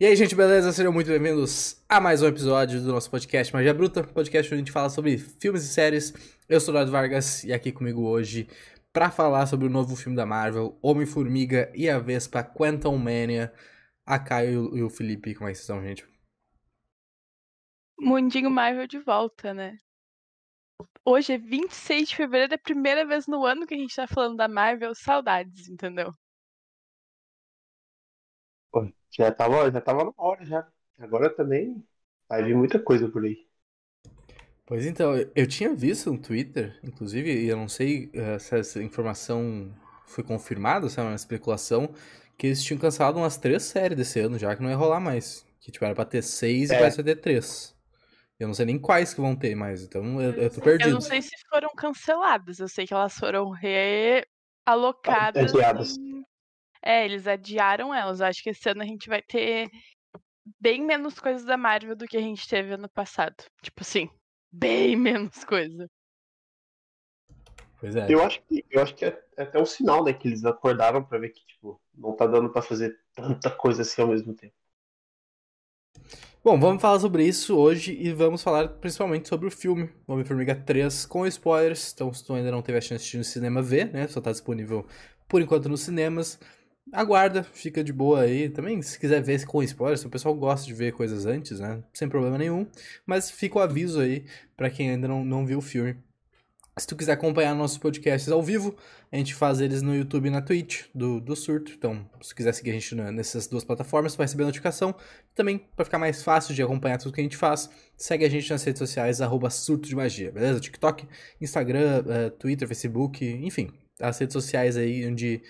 E aí, gente, beleza? Sejam muito bem-vindos a mais um episódio do nosso podcast Magia Bruta, podcast onde a gente fala sobre filmes e séries. Eu sou o Eduardo Vargas e aqui comigo hoje para falar sobre o novo filme da Marvel, Homem-Formiga e a Vespa Quantum Mania. A Caio e o Felipe, como é que vocês estão, gente? Mundinho Marvel de volta, né? Hoje é 26 de fevereiro, é a primeira vez no ano que a gente tá falando da Marvel. Saudades, entendeu? Pô, já tava, já tava na hora já. Agora também vai vir muita coisa por aí. Pois então, eu tinha visto no Twitter, inclusive, e eu não sei uh, se essa informação foi confirmada, se é uma especulação, que eles tinham cancelado umas três séries desse ano já, que não ia rolar mais. Que tipo, era pra ter seis é. e parece ter três. Eu não sei nem quais que vão ter mais, então eu, eu tô perdido. Eu não sei se foram canceladas, eu sei que elas foram realocadas. Adiadas. Em... É, eles adiaram elas. Acho que esse ano a gente vai ter bem menos coisas da Marvel do que a gente teve ano passado. Tipo assim, bem menos coisa. Pois é. Eu acho que, eu acho que é, é até um sinal, né, que eles acordaram para ver que, tipo, não tá dando para fazer tanta coisa assim ao mesmo tempo. Bom, vamos falar sobre isso hoje e vamos falar principalmente sobre o filme Homem-Formiga 3 com spoilers. Então, se tu ainda não teve a chance de assistir no cinema, vê, né? Só tá disponível por enquanto nos cinemas. Aguarda, fica de boa aí. Também, se quiser ver com spoilers, o pessoal gosta de ver coisas antes, né? Sem problema nenhum. Mas fica o aviso aí para quem ainda não, não viu o filme se tu quiser acompanhar nossos podcasts ao vivo, a gente faz eles no YouTube e na Twitch do, do Surto. Então, se quiser seguir a gente nessas duas plataformas, vai receber notificação. Também, para ficar mais fácil de acompanhar tudo que a gente faz, segue a gente nas redes sociais, arroba Surto de Magia, beleza? TikTok, Instagram, uh, Twitter, Facebook, enfim, as redes sociais aí onde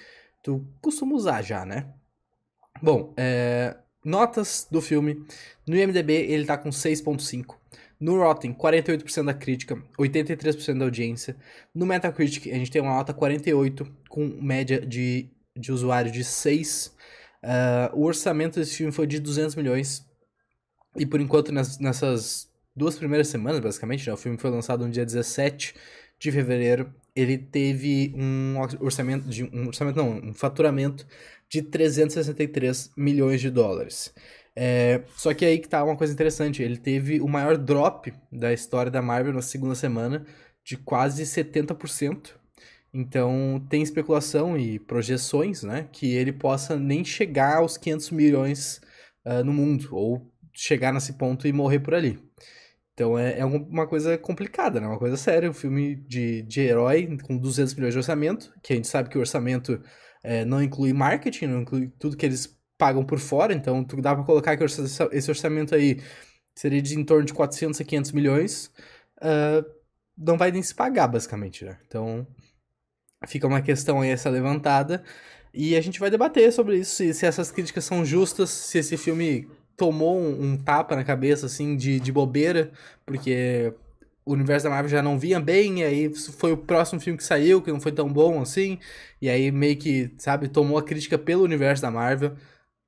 tu costuma usar já, né? Bom, é, notas do filme. No IMDB ele tá com 6.5. No Rotten, 48% da crítica, 83% da audiência. No Metacritic, a gente tem uma nota 48, com média de, de usuário de 6. Uh, ah, o orçamento desse filme foi de 200 milhões. E por enquanto, nas, nessas duas primeiras semanas, basicamente, né, o filme foi lançado no dia 17 de fevereiro, ele teve um orçamento, de, um orçamento não, um faturamento de 363 milhões de dólares. É, só que aí que tá uma coisa interessante, ele teve o maior drop da história da Marvel na segunda semana, de quase 70%. Então tem especulação e projeções, né, que ele possa nem chegar aos 500 milhões uh, no mundo, ou chegar nesse ponto e morrer por ali. Então é, é uma coisa complicada, né, uma coisa séria, um filme de, de herói com 200 milhões de orçamento, que a gente sabe que o orçamento é, não inclui marketing, não inclui tudo que eles pagam por fora, então tu dá para colocar que esse orçamento aí seria de em torno de 400 a 500 milhões, uh, não vai nem se pagar, basicamente, né? Então, fica uma questão aí essa levantada, e a gente vai debater sobre isso, se, se essas críticas são justas, se esse filme tomou um, um tapa na cabeça, assim, de, de bobeira, porque o universo da Marvel já não vinha bem, e aí foi o próximo filme que saiu, que não foi tão bom assim, e aí meio que, sabe, tomou a crítica pelo universo da Marvel.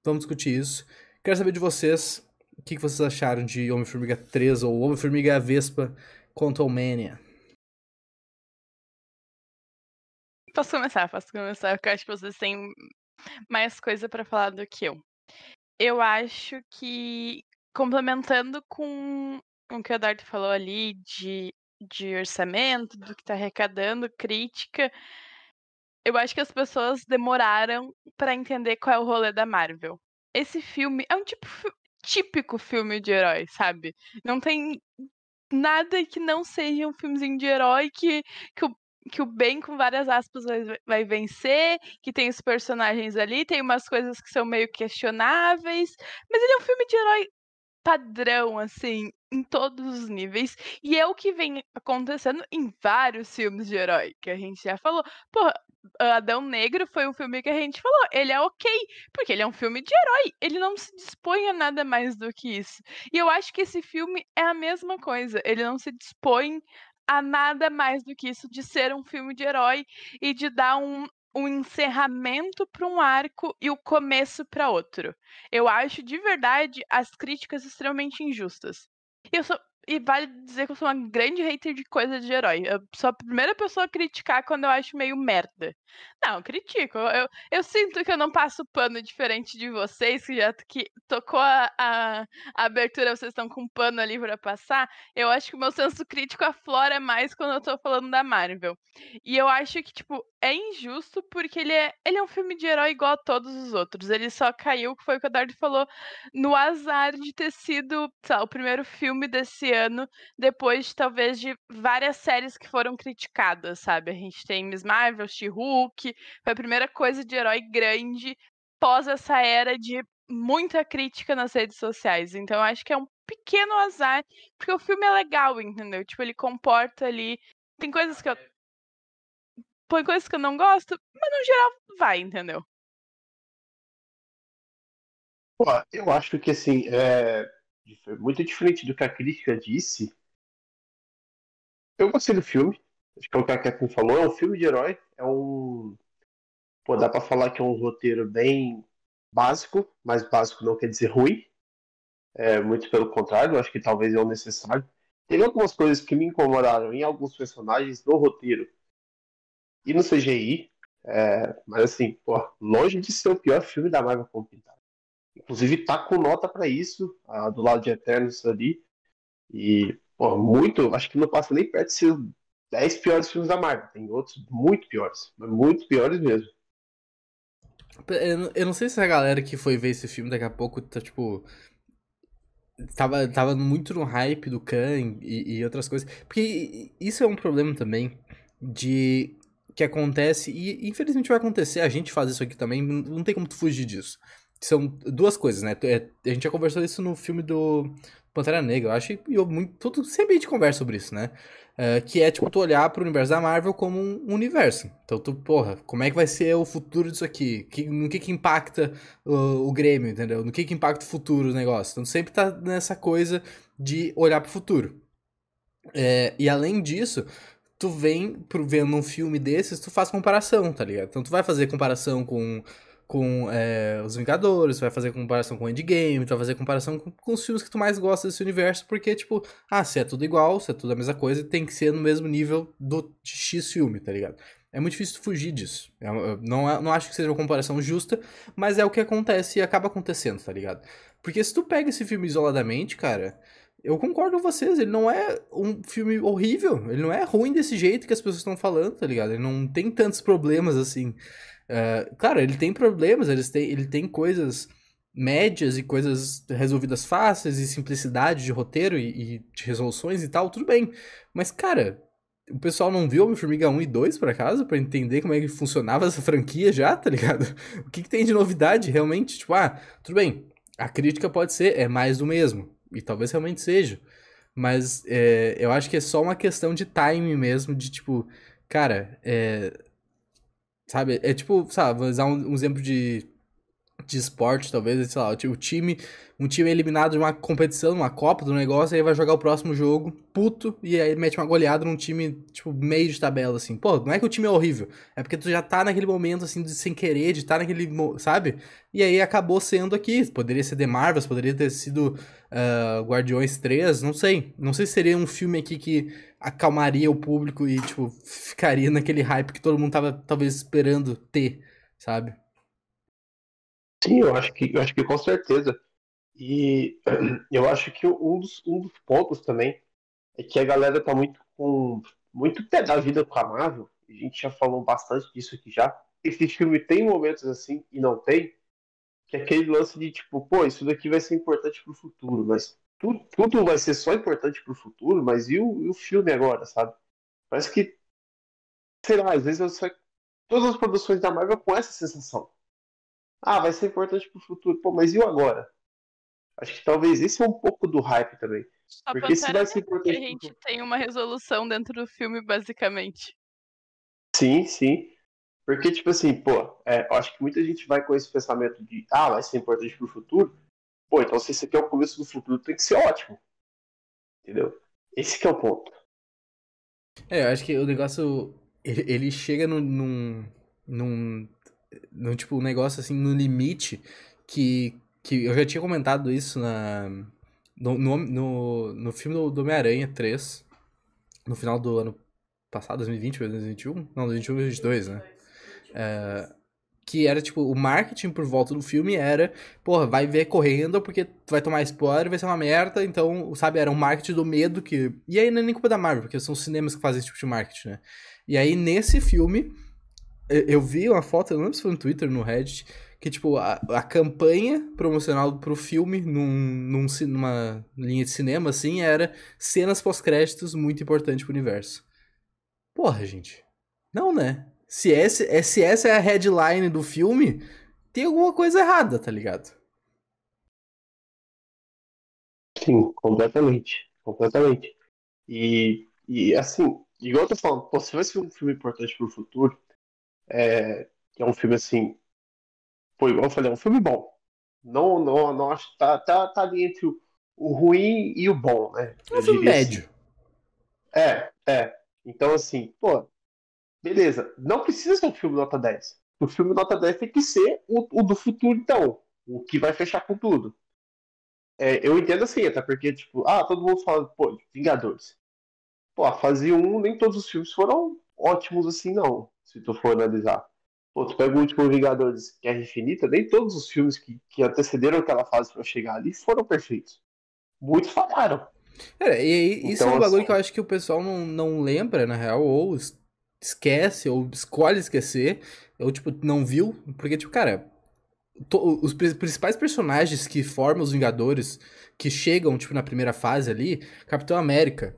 Vamos discutir isso. Quero saber de vocês o que vocês acharam de Homem-Formiga 3 ou Homem-Formiga Vespa Quantum Mania. Posso começar, posso começar, porque eu acho que vocês têm mais coisa para falar do que eu. Eu acho que, complementando com o que o Eduardo falou ali de, de orçamento, do que tá arrecadando, crítica, eu acho que as pessoas demoraram para entender qual é o rolê da Marvel. Esse filme é um tipo típico filme de herói, sabe? Não tem nada que não seja um filmezinho de herói que, que, o, que o bem, com várias aspas, vai, vai vencer, que tem os personagens ali, tem umas coisas que são meio questionáveis, mas ele é um filme de herói padrão, assim, em todos os níveis. E é o que vem acontecendo em vários filmes de herói, que a gente já falou. Porra, Adão Negro foi um filme que a gente falou, ele é ok, porque ele é um filme de herói, ele não se dispõe a nada mais do que isso. E eu acho que esse filme é a mesma coisa, ele não se dispõe a nada mais do que isso de ser um filme de herói e de dar um, um encerramento para um arco e o começo para outro. Eu acho de verdade as críticas extremamente injustas. Eu sou e vale dizer que eu sou uma grande hater de coisa de herói. Eu sou a primeira pessoa a criticar quando eu acho meio merda. Não, critico. Eu, eu sinto que eu não passo pano diferente de vocês, que já que tocou a, a, abertura, vocês estão com pano ali pra passar. Eu acho que o meu senso crítico aflora mais quando eu tô falando da Marvel. E eu acho que, tipo, é injusto porque ele é, ele é um filme de herói igual a todos os outros. Ele só caiu, que foi o que o Dardo falou, no azar de ter sido, lá, o primeiro filme desse ano, depois, talvez, de várias séries que foram criticadas, sabe? A gente tem Miss Marvel, She-Hulk, foi a primeira coisa de herói grande pós essa era de muita crítica nas redes sociais. Então eu acho que é um pequeno azar, porque o filme é legal, entendeu? Tipo, ele comporta ali. Tem coisas que eu. Põe coisas que eu não gosto, mas no geral vai, entendeu? Pô, eu acho que assim, é muito diferente do que a crítica disse. Eu gostei do filme. Acho que é o que a Catherine falou, é um filme de herói, é um. Pô, dá pra falar que é um roteiro bem básico, mas básico não quer dizer ruim. É, muito pelo contrário, acho que talvez é o necessário. Teve algumas coisas que me incomodaram em alguns personagens no roteiro e no CGI, é, mas assim, pô, longe de ser o pior filme da Marvel como. Inclusive tá com nota para isso, do lado de Eternos ali. E, pô, muito, acho que não passa nem perto de ser 10 piores filmes da Marvel. Tem outros muito piores, muito piores mesmo. Eu não sei se a galera que foi ver esse filme daqui a pouco tá, tipo. Tava, tava muito no hype do Khan e, e outras coisas. Porque isso é um problema também de. que acontece, e infelizmente vai acontecer, a gente faz isso aqui também, não tem como fugir disso. São duas coisas, né? É, a gente já conversou isso no filme do Pantera Negra, eu acho, e eu muito. Tudo, sempre a gente conversa sobre isso, né? Uh, que é, tipo, tu olhar pro universo da Marvel como um universo. Então, tu, porra, como é que vai ser o futuro disso aqui? Que, no que que impacta o, o Grêmio, entendeu? No que que impacta o futuro do negócio? Então, sempre tá nessa coisa de olhar pro futuro. É, e além disso, tu vem pro, vendo um filme desses, tu faz comparação, tá ligado? Então, tu vai fazer comparação com com é, os Vingadores, vai fazer comparação com Endgame, vai fazer comparação com, com, os filmes que tu mais gosta desse universo, porque, tipo, ah, se é tudo igual, se é tudo a mesma coisa, tem que ser no mesmo nível do X filme, tá ligado? É muito difícil fugir disso. Eu, eu não, eu não acho que seja uma comparação justa, mas é o que acontece e acaba acontecendo, tá ligado? Porque se tu pega esse filme isoladamente, cara, eu concordo com vocês, ele não é um filme horrível, ele não é ruim desse jeito que as pessoas estão falando, tá ligado? Ele não tem tantos problemas assim. Uh, claro, ele tem problemas, ele tem, ele tem coisas médias e coisas resolvidas fáceis e simplicidade de roteiro e, e de resoluções e tal, tudo bem. Mas, cara, o pessoal não viu Homem-Formiga 1 e 2, por acaso, para entender como é que funcionava essa franquia já, tá ligado? O que, que, tem de novidade, realmente? Tipo, ah, tudo bem, a crítica pode ser, é mais do mesmo, e talvez realmente seja, mas é, eu acho que é só uma questão de timing mesmo, de tipo, cara, é, Sabe? É tipo, sabe, vou usar um, um exemplo de, de esporte, talvez, sei lá, o time, um time eliminado de uma competição, uma Copa do negócio, aí vai jogar o próximo jogo, puto, e aí mete uma goleada num time, tipo, meio de tabela, assim. Pô, não é que o time é horrível, é porque tu já tá naquele momento, assim, de sem querer, de estar tá naquele, sabe? E aí acabou sendo aqui, poderia ser The Marvels, poderia ter sido uh, Guardiões 3, não sei. Não sei se seria um filme aqui que acalmaria o público e, tipo, ficaria naquele hype que todo mundo tava, talvez, esperando ter, sabe? Sim, eu acho que, eu acho que com certeza. E eu acho que um dos, um dos pontos também é que a galera tá muito com muito pé da vida com a Marvel. A gente já falou bastante disso aqui já. Esse filme tem momentos assim e não tem. Que é aquele lance de tipo, pô, isso daqui vai ser importante pro futuro, mas tudo, tudo vai ser só importante pro futuro, mas e o, e o filme agora, sabe? Parece que, sei lá, às vezes eu só, todas as produções da Marvel com essa sensação. Ah, vai ser importante pro futuro. Pô, mas e o agora? Acho que talvez esse é um pouco do hype também. Só porque se vai ser importante. a gente tem uma resolução dentro do filme, basicamente. Sim, sim. Porque, tipo assim, pô, é, eu acho que muita gente vai com esse pensamento de, ah, vai ser importante pro futuro. Pô, então se esse aqui é o começo do futuro, tem que ser ótimo. Entendeu? Esse que é o ponto. É, eu acho que o negócio. Ele, ele chega num, num, num no tipo, um negócio assim, no limite, que, que eu já tinha comentado isso na, no, no, no, no filme do, Homem-Aranha 3, no final do ano passado, 2020 ou 2021? Não, 2021 2022, né? É, que era, tipo, o marketing por volta do filme era, porra, vai ver correndo porque vai tomar spoiler, vai ser uma merda, então, sabe, era um marketing do medo que... E aí não é nem culpa da Marvel, porque são os cinemas que fazem esse tipo de marketing, né? E aí, nesse filme, eu vi uma foto, eu não lembro se foi no Twitter, no Reddit, que, tipo, a, a campanha promocional pro filme, num, num, numa linha de cinema, assim, era cenas pós-créditos muito importante pro universo. Porra, gente. Não, né? Se, esse, é, se essa é a headline do filme, tem alguma coisa errada, tá ligado? Sim, completamente. Completamente. E, e assim, igual eu tô falando, pô, se vai ser um filme importante pro futuro, é, é um filme assim. Pô, igual eu falei, é um filme bom. Não, não, não acho. Tá, tá, tá ali entre o, o ruim e o bom, né? É um filme médio. Assim. É, é. Então, assim, pô, beleza. Não precisa ser um filme nota 10. O filme nota 10 tem que ser o, o do futuro, então. O que vai fechar com tudo. É, eu entendo assim, até porque, tipo, ah, todo mundo fala, pô, Vingadores. Pô, a fase 1, nem todos os filmes foram ótimos assim, não. Se tu for analisar. Pô, tu pega o último Vingadores Guerra Infinita, nem todos os filmes que, que antecederam aquela fase para chegar ali foram perfeitos. Muitos falharam. É, e isso então, é um bagulho assim... que eu acho que o pessoal não, não lembra, na real, ou esquece, ou escolhe esquecer, ou, tipo, não viu, porque, tipo, cara, to, os principais personagens que formam os Vingadores, que chegam, tipo, na primeira fase ali, Capitão América,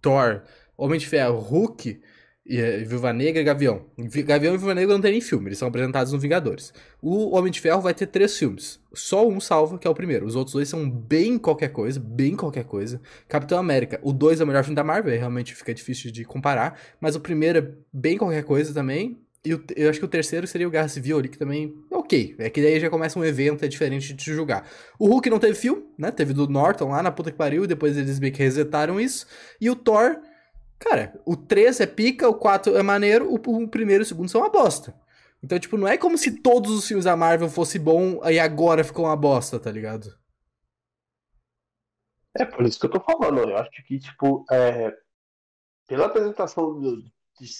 Thor, Homem de Ferro, Hulk, Viúva Negra e Gavião. Gavião e Viúva Negra não tem nem filme, eles são apresentados no Vingadores. O Homem de Ferro vai ter três filmes. Só um salva, que é o primeiro. Os outros dois são bem qualquer coisa, bem qualquer coisa. Capitão América, o dois é o melhor filme da Marvel, realmente fica difícil de comparar. Mas o primeiro é bem qualquer coisa também. E o, eu acho que o terceiro seria o Guerra Civil ali, que também é ok. É que daí já começa um evento, é diferente de julgar. O Hulk não teve filme, né? Teve do Norton lá na puta que pariu, depois eles meio que resetaram isso. E o Thor Cara, o 3 é pica, o 4 é maneiro, o, o primeiro e o segundo são uma bosta. Então, tipo, não é como se todos os filmes da Marvel fossem bom e agora ficou uma bosta, tá ligado? É por isso que eu tô falando. Eu acho que, tipo, é, pela apresentação de,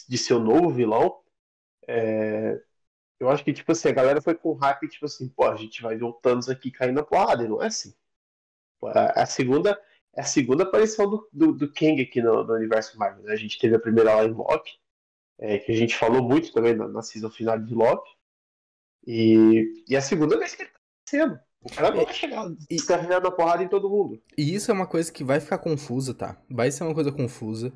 de, seu novo vilão, é, eu acho que, tipo assim, a galera foi com hype, tipo assim, pô, a gente vai ver o Thanos aqui caindo na porrada, e não é assim. A, a segunda é a segunda aparição do, do, do Kang aqui no, no, universo Marvel. Né? A gente teve a primeira lá em Loki, é, que a gente falou muito também na, na season final de Loki. E, e a segunda vez que ele tá sendo. O cara não vai chegar descarregando a porrada em todo mundo. E isso é uma coisa que vai ficar confusa, tá? Vai ser uma coisa confusa.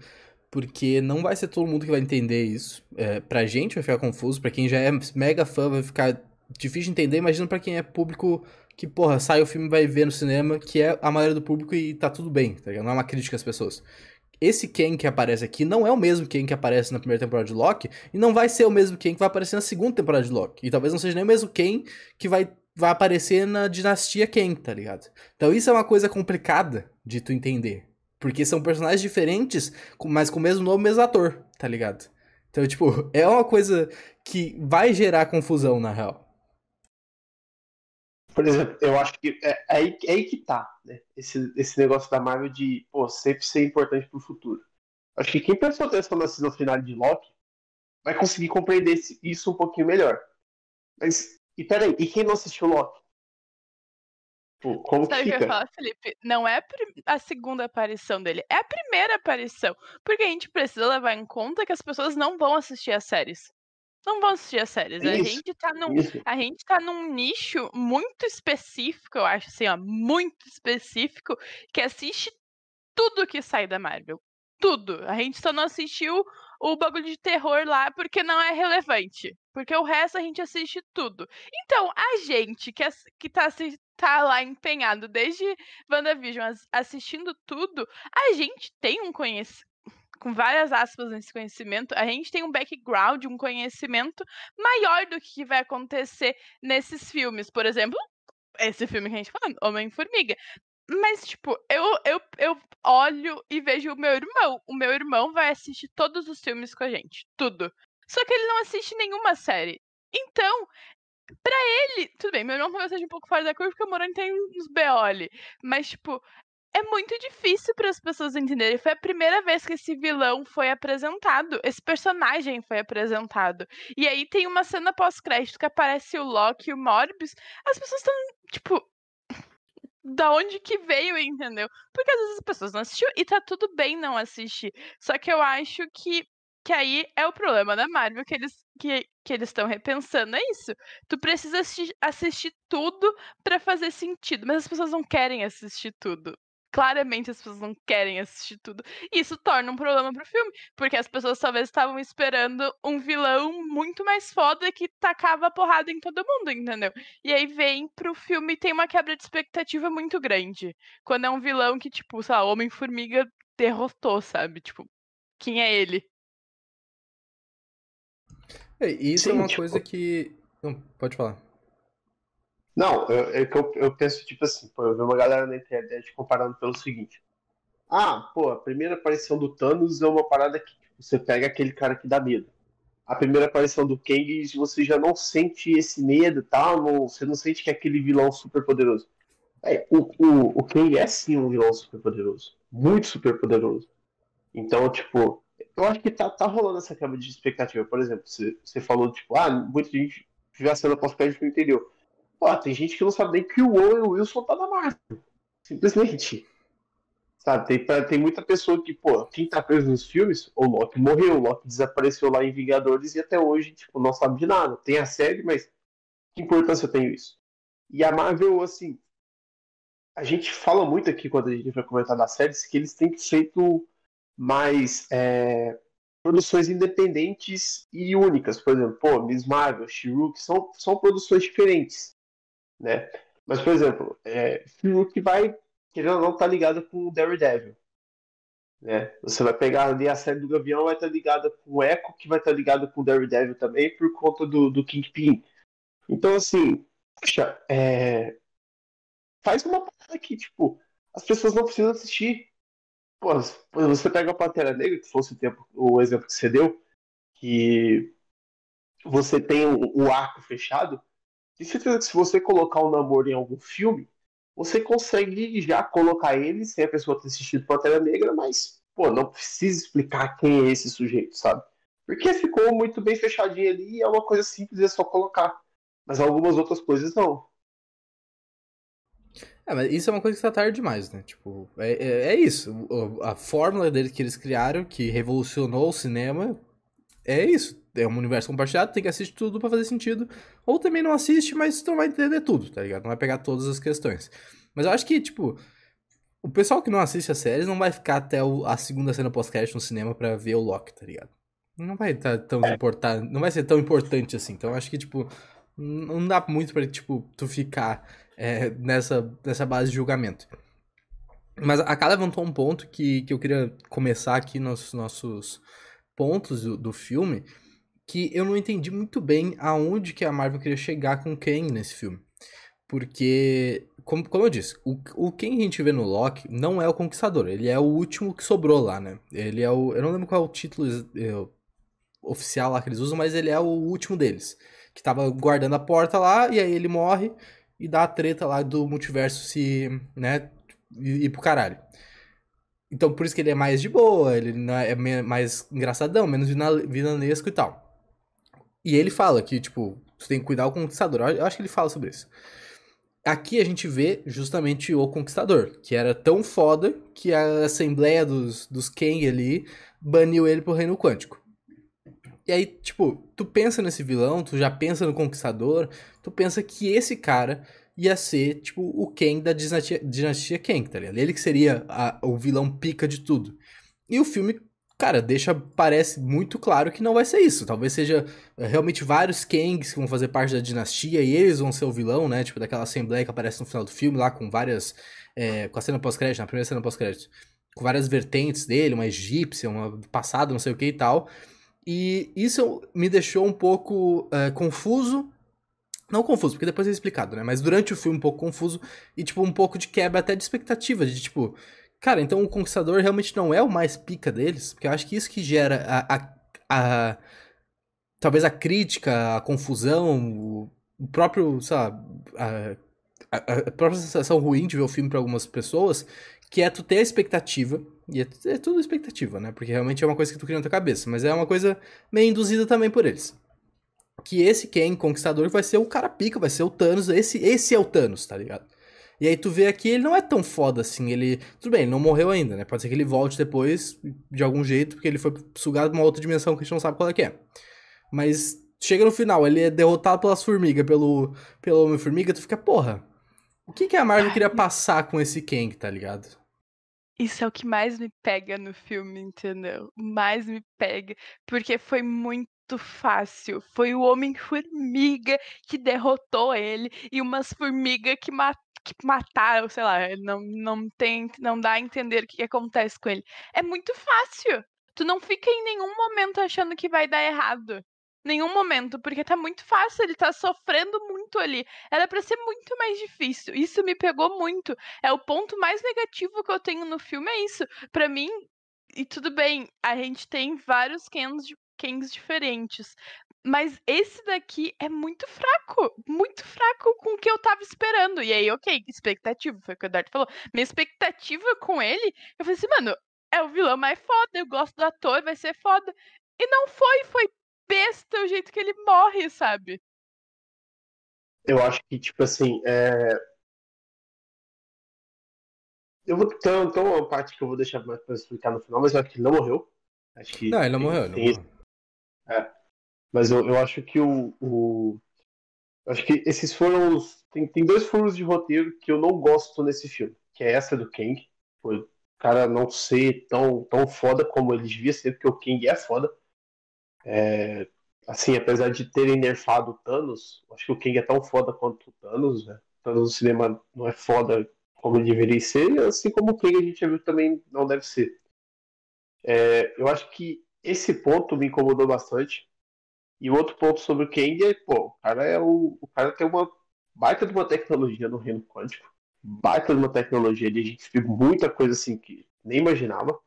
Porque não vai ser todo mundo que vai entender isso. É, pra gente vai ficar confuso. Pra quem já é mega fã, vai ficar difícil de entender. Imagina pra quem é público que, porra, sai o filme vai ver no cinema, que é a maioria do público e tá tudo bem, tá ligado? Não é uma crítica às pessoas. Esse Ken que aparece aqui não é o mesmo Ken que aparece na primeira temporada de Loki, e não vai ser o mesmo Ken que vai aparecer na segunda temporada de Loki. E talvez não seja nem o mesmo Ken que vai, vai aparecer na dinastia Ken, tá ligado? Então isso é uma coisa complicada de tu entender. Porque são personagens diferentes, mas com o mesmo nome, mesmo ator, tá ligado? Então, tipo, é uma coisa que vai gerar confusão, na real. Por exemplo, eu acho que é, é, aí, é aí que tá, né? Esse, esse negócio da Marvel de, pô, sempre ser importante pro futuro. Acho que quem prestou atenção na season final de Loki vai conseguir compreender isso um pouquinho melhor. Mas, e peraí, e quem não assistiu Loki? Pô, como Sabe que fica? eu falar, Felipe? Não é a segunda aparição dele, é a primeira aparição. Porque a gente precisa levar em conta que as pessoas não vão assistir as séries não vão assistir as séries. Isso, a gente tá num, a gente tá num nicho muito específico, eu acho assim, ó, muito específico, que assiste tudo que sai da Marvel. Tudo. A gente só não assistiu o bagulho de terror lá porque não é relevante. Porque o resto a gente assiste tudo. Então, a gente que, que tá, tá lá empenhado desde WandaVision assistindo tudo, a gente tem um conhecimento com várias aspas nesse conhecimento, a gente tem um background, um conhecimento maior do que vai acontecer nesses filmes. Por exemplo, esse filme que a gente tá falando, Homem-Formiga. Mas, tipo, eu, eu, eu olho e vejo o meu irmão. O meu irmão vai assistir todos os filmes com a gente. Tudo. Só que ele não assiste nenhuma série. Então, pra ele. Tudo bem, meu irmão talvez seja um pouco fora da curva porque o Moroni tem uns BO ali. Mas, tipo, é muito difícil para as pessoas entenderem. Foi a primeira vez que esse vilão foi apresentado, esse personagem foi apresentado. E aí tem uma cena pós-crédito que aparece o Loki e o Morbius. As pessoas estão, tipo, da onde que veio, entendeu? Porque às vezes as pessoas não assistiram e tá tudo bem não assistir. Só que eu acho que que aí é o problema da Marvel que eles que, que eles estão repensando é isso. Tu precisa assistir, assistir tudo para fazer sentido, mas as pessoas não querem assistir tudo claramente as pessoas não querem assistir tudo. E isso torna um problema pro filme, porque as pessoas talvez estavam esperando um vilão muito mais foda que tacava porrada em todo mundo, entendeu? E aí vem pro filme e tem uma quebra de expectativa muito grande. Quando é um vilão que, tipo, sei lá, Homem-Formiga derrotou, sabe? Tipo, quem é ele? É, isso Sim, é uma tipo... coisa que. Não, pode falar. Não, é que eu, eu, penso, tipo assim, pô, eu vi uma galera na internet comparando pelo seguinte. Ah, pô, a primeira aparição do Thanos é uma parada que tipo, você pega aquele cara que dá medo. A primeira aparição do Kang, você já não sente esse medo tal, não, você não sente que é aquele vilão super poderoso. É, o, o, o Kang é sim um vilão super poderoso. Muito super poderoso. Então, tipo, eu acho que tá, tá rolando essa quebra de expectativa. Por exemplo, você, falou, tipo, ah, muita gente viu a pós-crédito e entendeu. Ó, tem gente que não sabe nem que o Owen Wilson tá na Marvel. Simplesmente. Sabe, tem, tem muita pessoa que, pô, quem tá preso nos filmes, o Loki morreu, o Loki desapareceu lá em Vingadores e até hoje, tipo, não sabe de nada. Tem a série, mas que importância tem isso? E a Marvel, assim, a gente fala muito aqui quando a gente vai comentar das séries que eles têm feito mais é, produções independentes e únicas. Por exemplo, pô, Miss Marvel, She-Hulk, são, são produções diferentes né? Mas, por exemplo, é, que vai, querendo ou não, tá ligado com o Daredevil. Né? Você vai pegar ali a série do Gavião, vai estar tá ligada com o Echo, que vai estar tá ligado com o Daredevil também, por conta do, do Kingpin. Então, assim, puxa, é... faz uma parada que, tipo, as pessoas não precisam assistir. Pô, você pega a Pantera Negra, que fosse o, tempo, o exemplo que você deu, que você tem o, o arco fechado, de certeza que se você colocar o namoro em algum filme, você consegue já colocar ele sem a pessoa ter assistido Pantera Negra, mas, pô, não precisa explicar quem é esse sujeito, sabe? Porque ficou muito bem fechadinho ali e é uma coisa simples, é só colocar. Mas algumas outras coisas não. É, mas isso é uma coisa que tá tarde demais, né? Tipo, é, é, é isso. A fórmula deles que eles criaram, que revolucionou o cinema, é isso é um universo compartilhado, tem que assistir tudo para fazer sentido. Ou também não assiste, mas tu não vai entender tudo, tá ligado? Não vai pegar todas as questões. Mas eu acho que, tipo, o pessoal que não assiste as séries não vai ficar até o, a segunda cena pós-crédito no cinema para ver o Loki, tá ligado? Não vai tá tão é. importante, não vai ser tão importante assim. Então eu acho que, tipo, não dá muito pra, tipo, tu ficar é, nessa, nessa base de julgamento. Mas a Kala levantou um ponto que, que eu queria começar aqui nos nossos pontos do, do filme, que eu não entendi muito bem aonde que a Marvel queria chegar com Kang nesse filme. Porque, como, como eu disse, o, o que a gente vê no Loki não é o Conquistador, ele é o último que sobrou lá, né? Ele é o. Eu não lembro qual é o título é, oficial lá que eles usam, mas ele é o último deles. Que tava guardando a porta lá, e aí ele morre e dá a treta lá do multiverso se. né? ir pro caralho. Então por isso que ele é mais de boa, ele é mais engraçadão, menos vilanesco e tal. E ele fala que, tipo, você tem que cuidar do conquistador. Eu acho que ele fala sobre isso. Aqui a gente vê justamente o Conquistador, que era tão foda que a Assembleia dos, dos Kang ali baniu ele pro Reino Quântico. E aí, tipo, tu pensa nesse vilão, tu já pensa no Conquistador, tu pensa que esse cara ia ser, tipo, o Kang da dinastia, dinastia Kang, tá ligado? Ele que seria a, o vilão pica de tudo. E o filme cara, deixa, parece muito claro que não vai ser isso. Talvez seja é, realmente vários Kangs que vão fazer parte da dinastia e eles vão ser o vilão, né? Tipo, daquela assembleia que aparece no final do filme lá com várias. É, com a cena pós-crédito, na primeira cena pós-crédito. Com várias vertentes dele, uma egípcia, uma passado, não sei o que e tal. E isso me deixou um pouco é, confuso. Não confuso, porque depois é explicado, né? Mas durante o filme um pouco confuso e, tipo, um pouco de quebra até de expectativa. De, tipo, Cara, então o Conquistador realmente não é o mais pica deles, porque eu acho que isso que gera a, a, a talvez a crítica, a confusão, o, o próprio, lá, a, a, a própria sensação ruim de ver o filme para algumas pessoas, que é tu ter a expectativa, e é, é, tudo expectativa, né? Porque realmente é uma coisa que tu cria na tua cabeça, mas é uma coisa meio induzida também por eles. Que esse Ken Conquistador vai ser o cara pica, vai ser o Thanos, esse, esse é o Thanos, tá ligado? E aí tu vê aqui, ele não é tão foda assim, ele... Tudo bem, ele não morreu ainda, né? Pode ser que ele volte depois, de algum jeito, porque ele foi sugado pra uma outra dimensão que a gente não sabe qual é que é. Mas chega no final, ele é derrotado pelas formigas, pelo, pelo Homem-Formiga, tu fica, porra, o que, que a Marvel queria passar com esse Kang, tá ligado? Isso é o que mais me pega no filme, entendeu? Mais me pega. Porque foi muito fácil. Foi o Homem-Formiga que derrotou ele e umas formigas que, ma que mataram, sei lá, não, não tem. Não dá a entender o que, acontece com ele. É muito fácil. Tu não fica em nenhum momento achando que vai dar errado nenhum momento, porque tá muito fácil, ele tá sofrendo muito ali. Era para ser muito mais difícil. Isso me pegou muito. É o ponto mais negativo que eu tenho no filme é isso. Para mim, e tudo bem, a gente tem vários Kens, Kens diferentes, mas esse daqui é muito fraco, muito fraco com o que eu tava esperando. E aí, ok, expectativa, foi o que o Dart falou. Minha expectativa com ele, eu falei assim, mano, é o vilão mais foda, eu gosto do ator, vai ser foda. E não foi, foi besta o jeito que ele morre, sabe? Eu acho que, tipo assim, é... Eu vou ter então, uma parte que eu vou deixar mais pra explicar no final, mas eu acho que ele não morreu. Acho que não, ele não morreu, não morreu. É. Mas eu, eu acho que o, o. Acho que esses foram os. Tem, tem dois furos de roteiro que eu não gosto nesse filme. Que é essa do Kang. Foi o cara não ser tão, tão foda como ele devia ser, porque o Kang é foda. É, assim, apesar de terem nerfado o Thanos, acho que o King é tão foda quanto o Thanos, né? O Thanos no cinema não é foda como deveria ser, assim como o King a gente já viu também não deve ser. É, eu acho que esse ponto me incomodou bastante. E o outro ponto sobre o Kang é, pô, o cara é o, o cara tem uma baita de uma tecnologia no reino quântico, baita de uma tecnologia ali, a gente viu muita coisa assim que nem imaginava.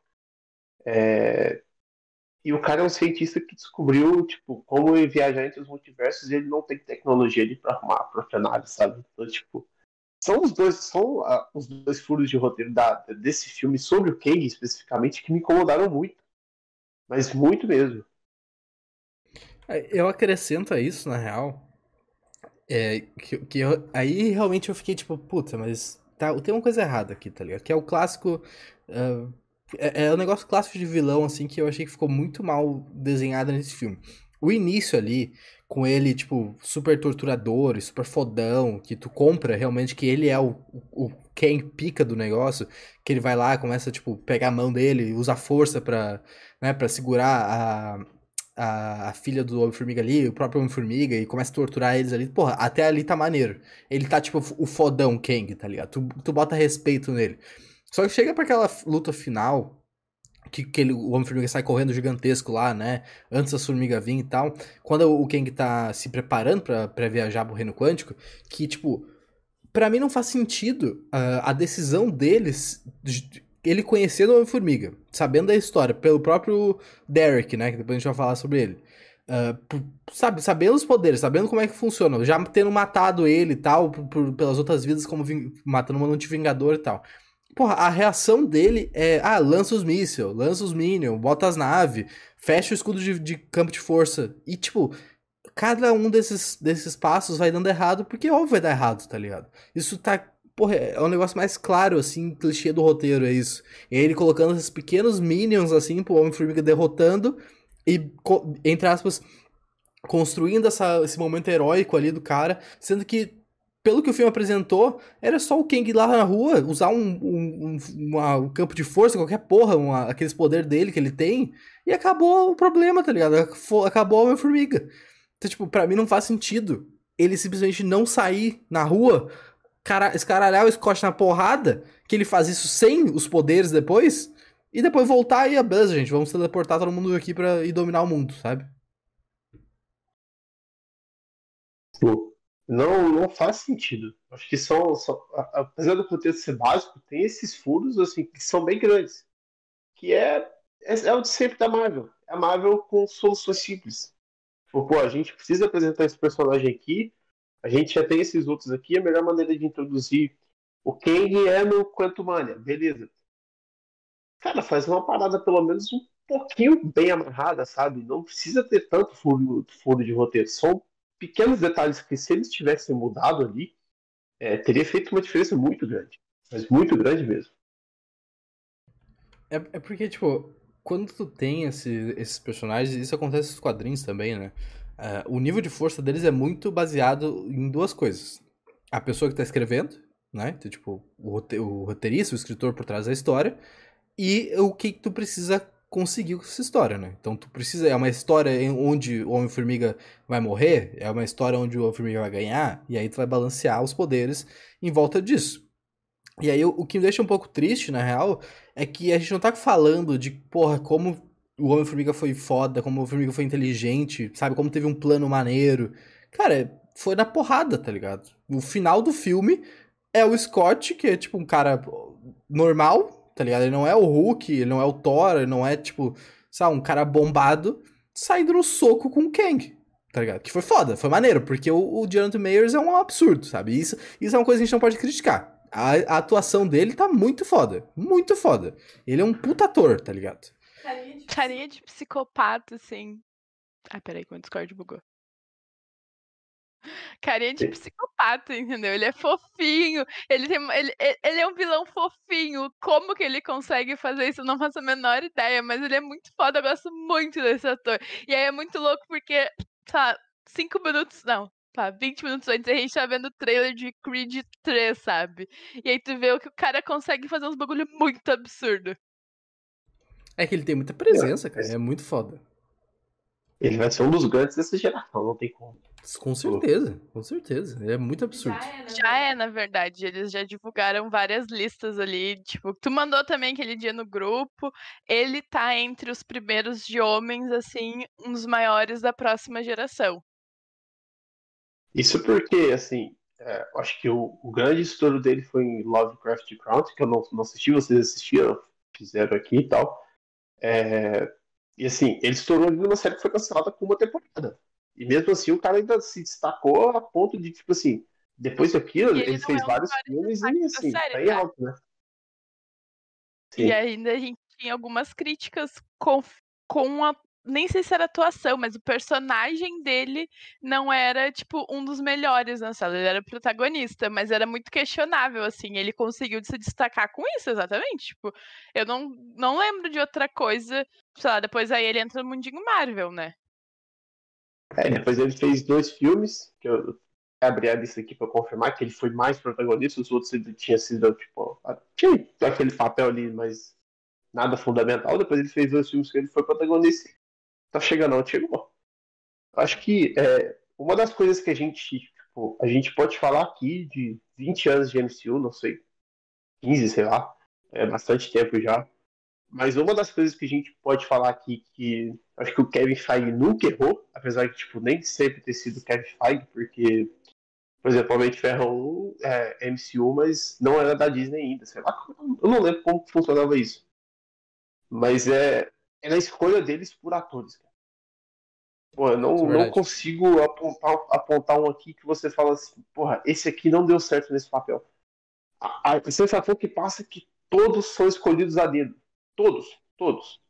É, e o cara é um cientista que descobriu, tipo, como viajar entre os multiversos e ele não tem tecnologia ali pra arrumar a própria nave, sabe? Então, tipo, são os dois, são uh, os dois furos de roteiro da, desse filme sobre o Kang especificamente que me incomodaram muito. Mas muito mesmo. É, eu acrescento a isso, na real. É, que, que eu, aí realmente eu fiquei tipo, puta, mas tá, tem uma coisa errada aqui, tá ligado? Que é o clássico. Uh, é, é um negócio clássico de vilão, assim, que eu achei que ficou muito mal desenhado nesse filme. O início ali, com ele, tipo, super torturador e super fodão, que tu compra realmente que ele é o, o, quem pica do negócio, que ele vai lá, começa, tipo, pegar a mão dele, usa força pra, né, segurar a, a, a filha do Homem-Formiga ali, o próprio Homem-Formiga, e começa a torturar eles ali. Porra, até ali tá maneiro. Ele tá, tipo, o fodão Kang, tá ligado? Tu, tu bota respeito nele. Só que chega para aquela luta final, que, que ele, o Homem-Formiga sai correndo gigantesco lá, né? Antes da formiga vir e tal. Quando o Kang tá se preparando para viajar pro reino quântico, que, tipo, para mim não faz sentido uh, a decisão deles, de, ele conhecendo o Homem-Formiga, sabendo da história, pelo próprio Derek, né? Que depois a gente vai falar sobre ele. Uh, sabe, sabendo os poderes, sabendo como é que funciona, já tendo matado ele e tal, por, por, pelas outras vidas, como matando um anti-vingador e tal. Porra, a reação dele é: ah, lança os mísseis, lança os minions, bota as naves, fecha o escudo de, de, campo de força. E, tipo, cada um desses, desses passos vai dando errado, porque óbvio vai dar errado, tá ligado? Isso tá. Porra, é um negócio mais claro, assim, clichê do roteiro, é isso. E ele colocando esses pequenos minions, assim, pro Homem-Formiga derrotando e, entre aspas, construindo essa, esse momento heróico ali do cara, sendo que pelo que o filme apresentou, era só o Kang lá na rua, usar um, um, uma, um campo de força, qualquer porra, uma, aqueles poderes dele que ele tem, e acabou o problema, tá ligado? Acabou a Homem-Formiga. Então, tipo, pra mim não faz sentido ele simplesmente não sair na rua, cara, escaralhar o Scott na porrada, que ele faz isso sem os poderes depois, e depois voltar e, a beleza, gente, vamos teleportar todo mundo aqui pra ir dominar o mundo, sabe? Pô, não, não faz sentido. Acho que são, apesar do contexto ser básico, tem esses furos assim que são bem grandes. Que é, é, é o de sempre da Marvel. É a Marvel com soluções simples. Pô, a gente precisa apresentar esse personagem aqui, a gente já tem esses outros aqui, a melhor maneira de introduzir o Kang é no Quantumania, beleza. Cara, faz uma parada pelo menos um pouquinho bem amarrada, sabe? Não precisa ter tanto furo, furo de roteiro. São pequenos detalhes que, se eles tivessem mudado ali, é, teria feito uma diferença muito grande. Mas muito grande mesmo. É, é porque, tipo, quando tu tem esse, esses personagens, isso acontece nos quadrinhos também, né? Uh, o nível de força deles é muito baseado em duas coisas. A pessoa que tá escrevendo, né? Então, tipo, o, o roteirista, o escritor por trás da história, e o que, tu precisa conseguir com essa história, né? Então tu precisa. É uma história onde o Homem-Formiga vai morrer, é uma história onde o Homem-Formiga vai ganhar, e aí tu vai balancear os poderes em volta disso. E aí o, que me deixa um pouco triste, na real, é que a gente não tá falando de, porra, como o Homem-Formiga foi foda, como o Homem-Formiga foi inteligente, sabe? Como teve um plano maneiro. Cara, foi na porrada, tá ligado? O final do filme é o Scott, que é tipo um cara normal, tá ligado? Ele não é o Hulk, ele não é o Thor, ele não é, tipo, sabe, um cara bombado saindo no soco com o Kang, tá ligado? Que foi foda, foi maneiro, porque o, o Jonathan Mayers é um absurdo, sabe? Isso, isso é uma coisa que a gente não pode criticar. A, a atuação dele tá muito foda, muito foda. Ele é um puta ator, tá ligado? Carinha de psicopata, assim. Ah, peraí, que o Discord bugou. Carinha de psicopata, entendeu? Ele é fofinho, ele, tem, ele, ele é um vilão fofinho. Como que ele consegue fazer isso? Eu não faço a menor ideia, mas ele é muito foda, eu gosto muito desse ator. E aí é muito louco porque, tá, cinco minutos, não, tá, 20 minutos antes a gente tá vendo o trailer de Creed 3, sabe? E aí tu vê o que o cara consegue fazer uns bagulho muito absurdo. É que ele tem muita presença, cara, é muito foda. Ele vai ser um dos grandes dessa geração, não tem como. Com certeza, com certeza. É muito absurdo. Já é, já é, na verdade. Eles já divulgaram várias listas ali. Tipo, tu mandou também aquele dia no grupo. Ele tá entre os primeiros de homens, assim, um dos maiores da próxima geração. Isso porque, assim, é, acho que o, o, grande estouro dele foi em Lovecraft Country, que eu não, não assisti, vocês assistiram, fizeram aqui e tal. É, e assim, ele estourou ali numa série que foi cancelada com uma temporada. E mesmo assim, o cara ainda se destacou a ponto de, tipo assim, depois daquilo, ele, ele fez é vários filmes e assim, série, tá em alto, né? Sim. E ainda a gente tinha algumas críticas com, com a. Nem sei se era atuação, mas o personagem dele não era, tipo, um dos melhores na sala. Ele era protagonista, mas era muito questionável, assim. Ele conseguiu se destacar com isso, exatamente. Tipo, eu não, não lembro de outra coisa. Sei lá, depois aí ele entra no mundinho Marvel, né? É, depois ele fez dois filmes, que eu abri a lista aqui pra confirmar que ele foi mais protagonista, os outros ele tinha sido, tipo, tinha aquele papel ali, mas nada fundamental. Depois ele fez dois filmes que ele foi protagonista. Tá chegando, não chegou. Acho que é, uma das coisas que a gente, tipo, a gente pode falar aqui de 20 anos de MCU, não sei, 15, sei lá, é bastante tempo já. Mas uma das coisas que a gente pode falar aqui que acho que o Kevin Feige nunca errou, apesar de tipo, nem sempre ter sido Kevin Feige, porque, por exemplo, Homem de Ferro 1 é MCU, mas não era da Disney ainda. Sei lá, eu não lembro como funcionava isso. Mas é, é na escolha deles por atores, cara. Pô, eu não, é não consigo apontar, apontar um aqui que você fala assim, porra, esse aqui não deu certo nesse papel. A, a sensação que passa é que todos são escolhidos a dedo. Todos, todos.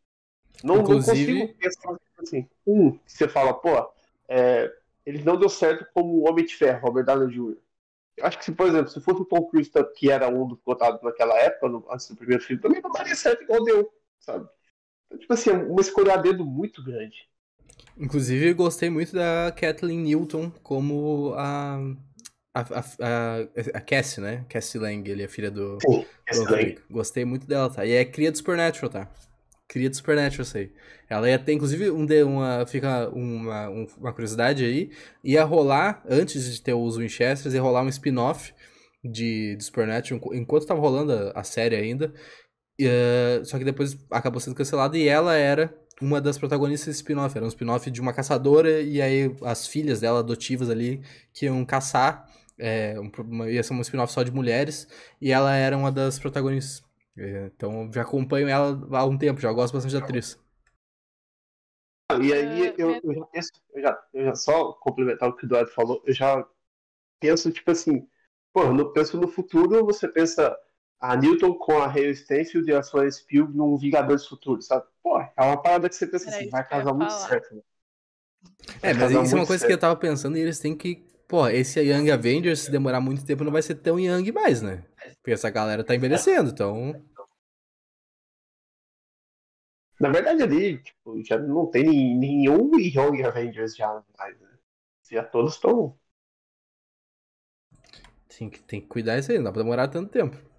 Não, Inclusive... não consigo pensar assim. Um, que você fala, pô, é, ele não deu certo como o Homem de Ferro, Robert Downey Jr. Eu acho que, se, por exemplo, se fosse o Tom Cruise, que era um dos cotados naquela época, no, antes do primeiro filme, também não daria certo igual deu, sabe? Então, tipo assim, é uma escolha a dedo muito grande. Inclusive, gostei muito da Kathleen Newton como a. A, a, a, a Cassie, né? Cassie Lang, ele é filha do. Sim, do Gostei muito dela, tá? E é cria do Supernatural, tá? Cria do Supernatural, isso aí. Ela ia ter, inclusive, um uma, fica uma, um, uma curiosidade aí, ia rolar, antes de ter os Winchesters, ia rolar um spin-off de, de Supernatural, enquanto tava rolando a, a série ainda, uh, só que depois acabou sendo cancelado e ela era uma das protagonistas desse spin-off. Era um spin-off de uma caçadora e aí as filhas dela adotivas ali que iam caçar é, um, ia ser um spin-off só de mulheres, e ela era uma das protagonistas. É, então já acompanho ela há um tempo, já gosto bastante da atriz. E aí eu, eu, já, eu, já, eu já só complementar o que o Eduardo falou, eu já penso, tipo assim, pô, eu penso no futuro, você pensa a Newton com a Hale Stencil e a Florence Pugh num Vingadores Futuro, sabe? Pô, é uma parada que você pensa assim, vai casar muito falar. certo. Né? É, mas isso é uma coisa certo. que eu tava pensando e eles têm que. Pô, esse Young Avengers, se demorar muito tempo, não vai ser tão Young mais, né? Porque essa galera tá envelhecendo, então. Na verdade, ali, tipo, já não tem nenhum Young Avengers já mais, né? Já todos estão. Sim, tem que cuidar isso aí, não dá pra demorar tanto tempo.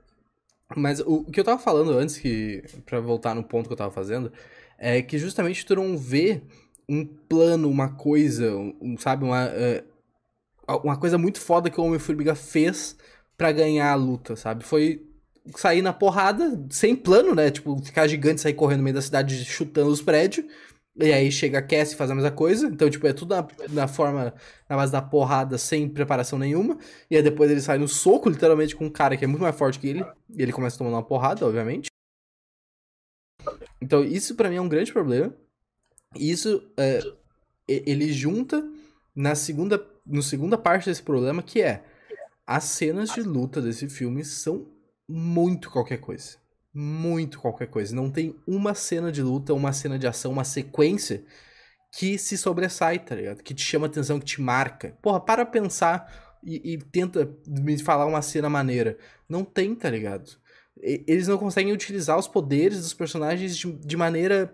Mas o, o que eu tava falando antes, que para voltar no ponto que eu tava fazendo, é que justamente tu não vê um plano, uma coisa, um, sabe, uma, uh, uma coisa muito foda que o Homem-Formiga fez para ganhar a luta, sabe? Foi sair na porrada, sem plano, né? Tipo, ficar gigante, sair correndo no meio da cidade chutando os prédios. E aí chega a Cassie e faz a mesma coisa. Então, tipo, é tudo na, na, forma, na base da porrada, sem preparação nenhuma. E aí depois ele sai no soco, literalmente, com um cara que é muito mais forte que ele. E ele começa tomando uma porrada, obviamente. Então, isso para mim é um grande problema. E isso, é, ele junta na segunda, no segunda parte desse problema, que é as cenas de luta desse filme são muito qualquer coisa muito qualquer coisa. Não tem uma cena de luta, uma cena de ação, uma sequência que se sobressai, tá ligado? Que te chama atenção, que te marca. Porra, para pensar e, e tenta me falar uma cena maneira. Não tem, tá ligado? E, eles não conseguem utilizar os poderes dos personagens de, de maneira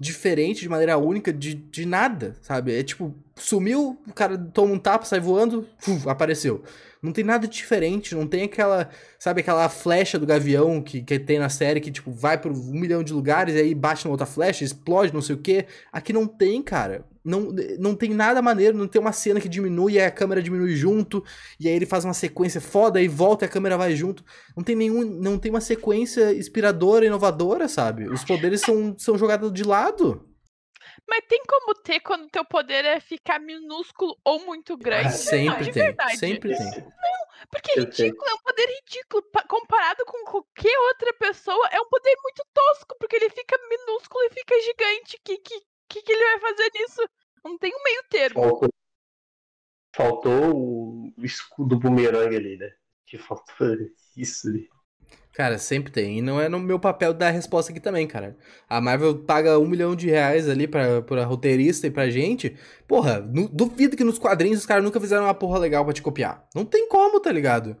diferente, de maneira única, de, de nada, sabe? É tipo, sumiu, o cara toma um tapa, sai voando, uf, apareceu. Não tem nada diferente, não tem aquela, sabe, aquela flecha do gavião que, que tem na série que, tipo, vai por um milhão de lugares e aí bate na outra flecha, explode, não sei o quê. Aqui não tem, cara. Não, não tem nada maneiro, não tem uma cena que diminui e a câmera diminui junto, e aí ele faz uma sequência foda e volta e a câmera vai junto. Não tem nenhum. Não tem uma sequência inspiradora, inovadora, sabe? Os poderes são, são jogados de lado. Mas tem como ter quando teu poder é ficar minúsculo ou muito grande? Ah, sempre não, tem, verdade. sempre tem. Não, porque é ridículo, é um poder ridículo. Comparado com qualquer outra pessoa, é um poder muito tosco, porque ele fica minúsculo e fica gigante. O que, que, que, ele vai fazer nisso? Não tem um meio termo. Faltou, faltou o escudo bumerangue ali, né? Que faltou isso ali. Cara, sempre tem. E não é no meu papel dar a resposta aqui também, cara. A Marvel paga um milhão de reais ali pra, pra roteirista e pra gente. Porra, no, duvido que nos quadrinhos os caras nunca fizeram uma porra legal pra te copiar. Não tem como, tá ligado?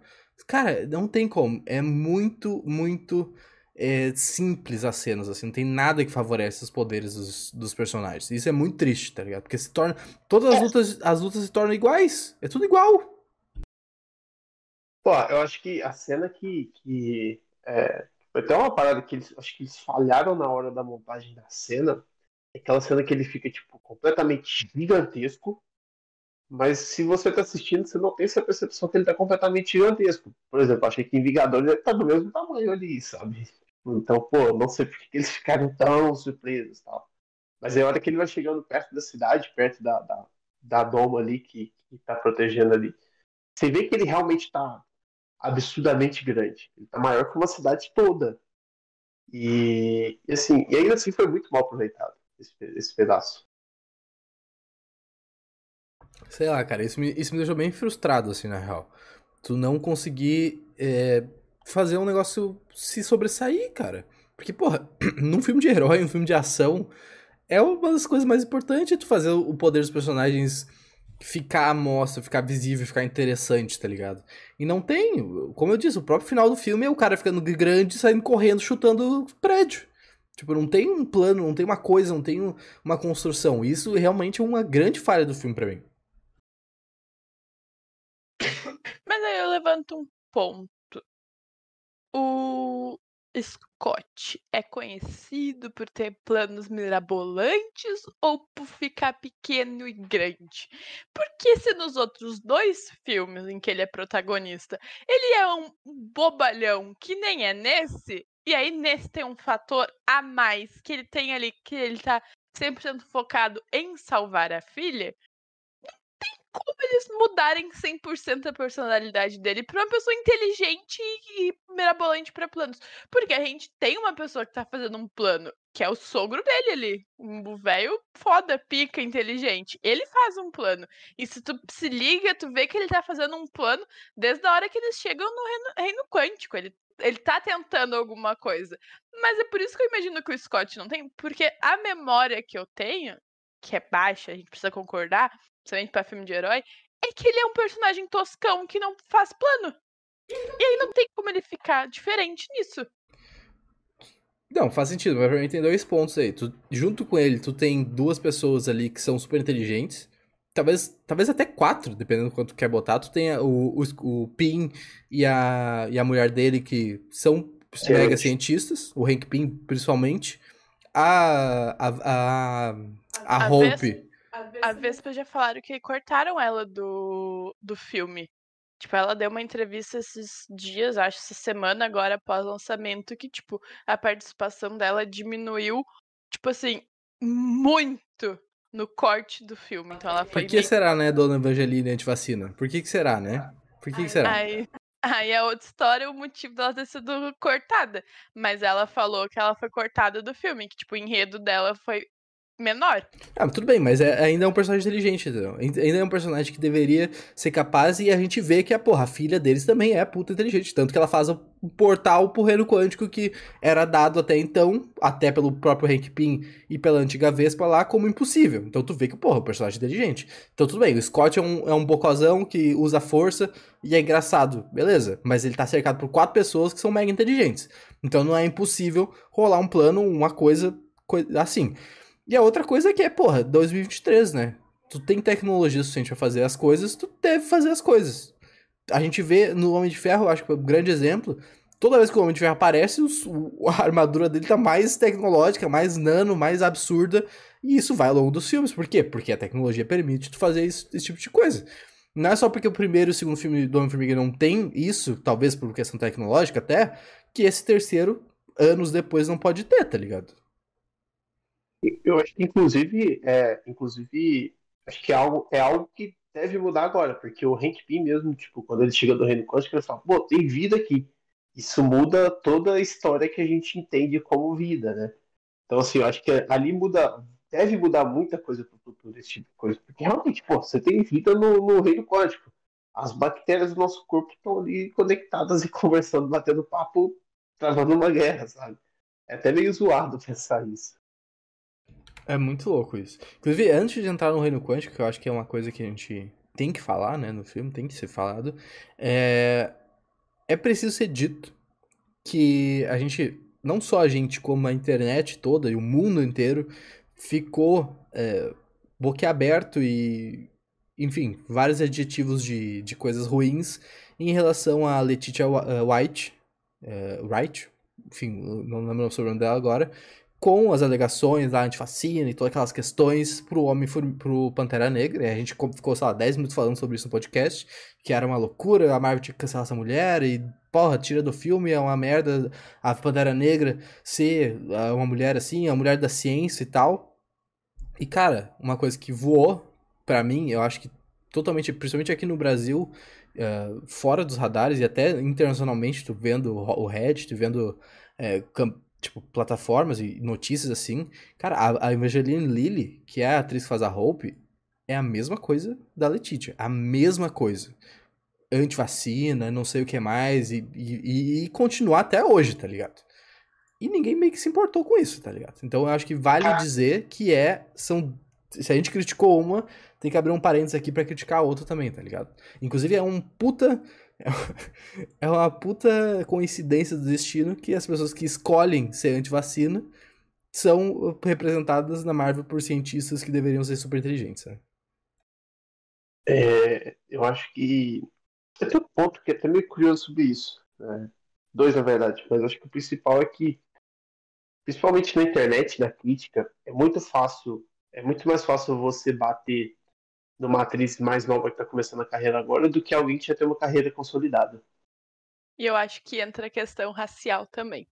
Cara, não tem como. É muito, muito é, simples as cenas, assim. Não tem nada que favorece os poderes dos, dos personagens. Isso é muito triste, tá ligado? Porque se torna. Todas as é. lutas, as lutas se tornam iguais. É tudo igual. Pô, eu acho que a cena que. que é, até uma parada que eles. Acho que eles falharam na hora da montagem da cena. É aquela cena que ele fica, tipo, completamente gigantesco. Mas se você tá assistindo, você não tem essa percepção que ele tá completamente gigantesco. Por exemplo, achei que em Vingadores ele tá do mesmo tamanho ali, sabe? Então, pô, não sei por que eles ficaram tão surpresos tal. Mas é a hora que ele vai chegando perto da cidade, perto da, da, da doma ali que, que tá protegendo ali. Você vê que ele realmente tá absurdamente grande. Ele tá maior que uma cidade toda. E, e assim, e ainda assim foi muito mal aproveitado esse, esse pedaço. Sei lá, cara, isso me, isso me deixou bem frustrado, assim, na real. Tu não conseguir é, fazer um negócio se sobressair, cara. Porque, porra, num filme de herói, um filme de ação, é uma das coisas mais importantes tu fazer o poder dos personagens ficar à mostra, ficar visível, ficar interessante, tá ligado? E não tem, como eu disse, o próprio final do filme é o cara ficando grande, saindo correndo, chutando prédio. Tipo, não tem um plano, não tem uma coisa, não tem uma construção. Isso realmente é uma grande falha do filme para mim. Mas aí eu levanto um ponto. O Scott é conhecido por ter planos mirabolantes ou por ficar pequeno e grande? Porque se nos outros dois filmes em que ele é protagonista, ele é um bobalhão que nem é nesse, e aí nesse tem um fator a mais que ele tem ali, que ele tá 100% focado em salvar a filha, como eles mudarem 100% a personalidade dele pra uma pessoa inteligente e mirabolante para planos. Porque a gente tem uma pessoa que tá fazendo um plano, que é o sogro dele ali. Um velho foda, pica, inteligente. Ele faz um plano. E se tu se liga, tu vê que ele tá fazendo um plano desde a hora que eles chegam no reino, reino quântico. Ele, ele tá tentando alguma coisa. Mas é por isso que eu imagino que o Scott não tem. Porque a memória que eu tenho, que é baixa, a gente precisa concordar, principalmente pra filme de herói, é que ele é um personagem toscão que não faz plano. E aí não tem como ele ficar diferente nisso. Não, faz sentido, mas pra mim tem dois pontos aí. Tu, junto com ele, tu tem duas pessoas ali que são super inteligentes. Talvez, talvez até quatro, dependendo do quanto tu quer botar. Tu tem o, o, o Pin e a, e a mulher dele que são Sim. mega cientistas. O Hank Pym, principalmente. A. A, a, a, a Hope. A Vespa já falaram que cortaram ela do, do filme. Tipo, ela deu uma entrevista esses dias, acho, essa semana agora após lançamento, que, tipo, a participação dela diminuiu, tipo assim, muito no corte do filme. Então ela foi. Por que bem... será, né, dona Evangeline antivacina? Por que, que será, né? Por que, que será? Aí, aí é outra história o motivo dela ter sido cortada. Mas ela falou que ela foi cortada do filme, que, tipo, o enredo dela foi menor. Ah, tudo bem, mas é, ainda é um personagem inteligente, entendeu? Ainda é um personagem que deveria ser capaz e a gente vê que a, porra, a filha deles também é puta inteligente. Tanto que ela faz o portal pro reino quântico que era dado até então, até pelo próprio Hank Pym e pela antiga Vespa lá, como impossível. Então tu vê que, porra, o personagem é inteligente. Então tudo bem, o Scott é um, é um bocozão que usa força e é engraçado, beleza. Mas ele tá cercado por quatro pessoas que são mega inteligentes. Então não é impossível rolar um plano, uma coisa, coisa assim. E a outra coisa é que é, porra, 2023, né? Tu tem tecnologia suficiente pra fazer as coisas, tu deve fazer as coisas. A gente vê no Homem de Ferro, acho que é um grande exemplo, toda vez que o Homem de Ferro aparece, os, o, a armadura dele tá mais tecnológica, mais nano, mais absurda, e isso vai ao longo dos filmes. Por quê? Porque a tecnologia permite tu fazer isso, esse tipo de coisa. Não é só porque o primeiro e o segundo filme do Homem-Formiga não tem isso, talvez por questão tecnológica até, que esse terceiro, anos depois, não pode ter, tá ligado? Eu acho que, inclusive, é, inclusive, acho que é algo, é algo que deve mudar agora, porque o Hank Pym mesmo, tipo, quando ele chega do Reino Quântico, ele fala, pô, tem vida aqui. Isso muda toda a história que a gente entende como vida, né? Então, assim, eu acho que ali muda, deve mudar muita coisa pro futuro, esse tipo de coisa. Porque realmente, pô, você tem vida no, no Reino Quântico. As bactérias do nosso corpo estão ali conectadas e conversando, batendo papo, travando uma guerra, sabe? É até meio zoado pensar isso. É muito louco isso. Inclusive, antes de entrar no reino quântico, que eu acho que é uma coisa que a gente tem que falar, né, no filme, tem que ser falado, é, é preciso ser dito que a gente, não só a gente, como a internet toda e o mundo inteiro, ficou é, boquiaberto e, enfim, vários adjetivos de, de coisas ruins em relação a Letitia White, é, Wright, enfim, não lembro o sobrenome dela agora, com as alegações da antifacina e todas aquelas questões pro homem, pro Pantera Negra. E a gente ficou, sei lá, 10 minutos falando sobre isso no podcast, que era uma loucura, a Marvel tinha que cancelar essa mulher e, porra, tira do filme, é uma merda a Pantera Negra ser ah, uma mulher assim, a mulher da ciência e tal. E, cara, uma coisa que voou para mim, eu acho que totalmente, principalmente aqui no Brasil, uh, fora dos radares e até internacionalmente, tu vendo o Reddit, vendo uh, tipo, plataformas e notícias assim. Cara, a, a Evangeline Lilly, que é a atriz que faz a Hope, é a mesma coisa da Letitia. A mesma coisa. Antivacina, não sei o que mais, e, e, e continuar até hoje, tá ligado? E ninguém meio que se importou com isso, tá ligado? Então eu acho que vale ah. dizer que é. São. Se a gente criticou uma, tem que abrir um parênteses aqui para criticar a outra também, tá ligado? Inclusive é um puta é uma puta coincidência do destino que as pessoas que escolhem ser anti-vacina são representadas na Marvel por cientistas que deveriam ser super inteligentes. Né? É, eu acho que. Tem um ponto que é até meio curioso sobre isso. Né? Dois, na verdade, mas acho que o principal é que, principalmente na internet, na crítica, é muito fácil, é muito mais fácil você bater numa atriz mais nova que está começando a carreira agora do que alguém que já tem uma carreira consolidada. E eu acho que entra a questão racial também.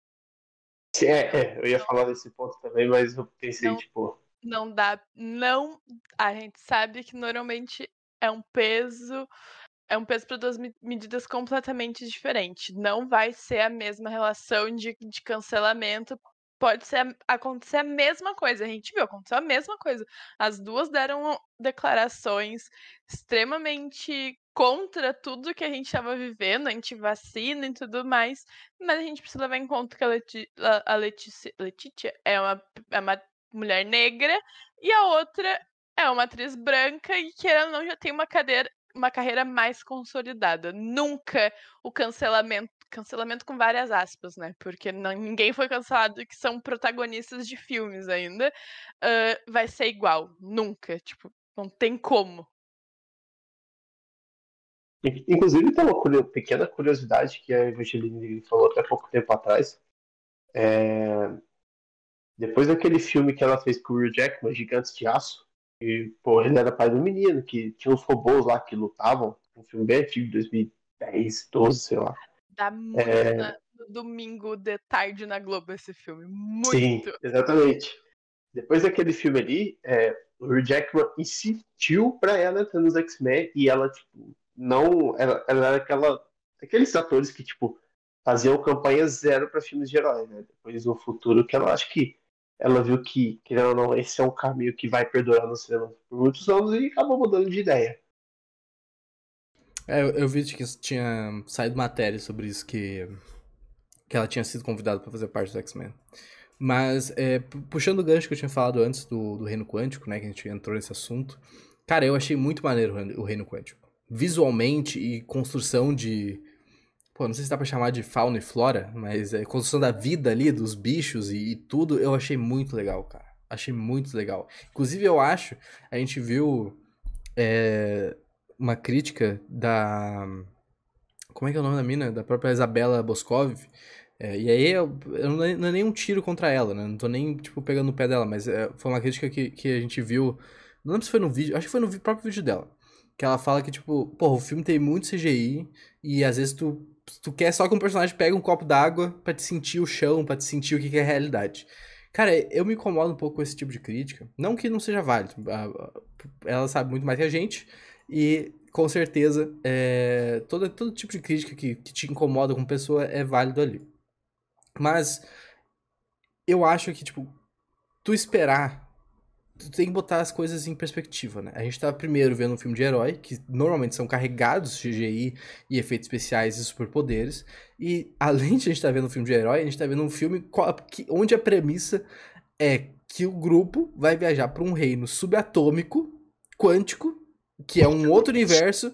É, é eu ia falar desse ponto também, mas eu pensei, não, tipo. Não dá. Não. A gente sabe que normalmente é um peso é um peso para duas medidas completamente diferentes. Não vai ser a mesma relação de, de cancelamento. Pode ser acontecer a mesma coisa. A gente viu, aconteceu a mesma coisa. As duas deram declarações extremamente contra tudo que a gente estava vivendo, anti-vacina e tudo mais. Mas a gente precisa levar em conta que a, Leti a Letícia, Letícia é, uma, é uma mulher negra e a outra é uma atriz branca e que ela não já tem uma cadeira, uma carreira mais consolidada. Nunca o cancelamento, cancelamento com várias aspas, né? Porque não, ninguém foi cancelado que são protagonistas de filmes ainda. Uh, vai ser igual. Nunca. Tipo, não tem como. Inclusive, tem uma pequena curiosidade que a Evangeline falou até pouco tempo atrás. É... Depois daquele filme que ela fez com o Will Jackman, Gigantes de Aço, e, pô, ele era pai do menino, que tinha uns robôs lá que lutavam. Um filme bem antigo, 2010, 12, sei lá. Dá muito é... na, no domingo de tarde na Globo esse filme. Muito. Sim, exatamente. Depois daquele filme ali, é, o Hugh Jackman insistiu pra ela entrar nos X-Men e ela, tipo, não. Ela, ela era aquela. Aqueles atores que, tipo, faziam campanha zero para filmes de herói, né? Depois no futuro, que ela acho que ela viu que, querendo ou não, esse é um caminho que vai perdurar no cinema por muitos anos e acabou mudando de ideia. É, eu, vi que tinha saído matéria sobre isso, que, que ela tinha sido convidada para fazer parte do X-Men. Mas, é, puxando o gancho que eu tinha falado antes do, do Reino Quântico, né, que a gente entrou nesse assunto, cara, eu achei muito maneiro o Reino Quântico. Visualmente e construção de, Pô, não sei se dá pra chamar de fauna e flora, mas a construção da vida ali, dos bichos e, e, tudo, eu achei muito legal, cara. Achei muito legal. Inclusive, eu acho, a gente viu é, uma crítica da. Como é que é o nome da mina? Da própria Isabela Boscov. É, e aí, eu, eu não, não é nem um tiro contra ela, né? Não tô nem, tipo, pegando no pé dela, mas é, foi uma crítica que, que a gente viu. Não lembro se foi no vídeo, acho que foi no próprio vídeo dela. Que ela fala que, tipo, pô, o filme tem muito CGI e às vezes tu tu quer só que um personagem pegue um copo d'água para te sentir o chão, para te sentir o que é realidade. Cara, eu me incomodo um pouco com esse tipo de crítica. Não que não seja válido. Ela sabe muito mais que a gente. E com certeza, é, todo, todo tipo de crítica que, que te incomoda como pessoa é válido ali. Mas eu acho que, tipo, tu esperar tu tem que botar as coisas em perspectiva, né? A gente tá primeiro vendo um filme de herói, que normalmente são carregados de CGI e efeitos especiais e superpoderes. E além de a gente tá vendo um filme de herói, a gente tá vendo um filme onde a premissa é que o grupo vai viajar para um reino subatômico, quântico, que é um outro universo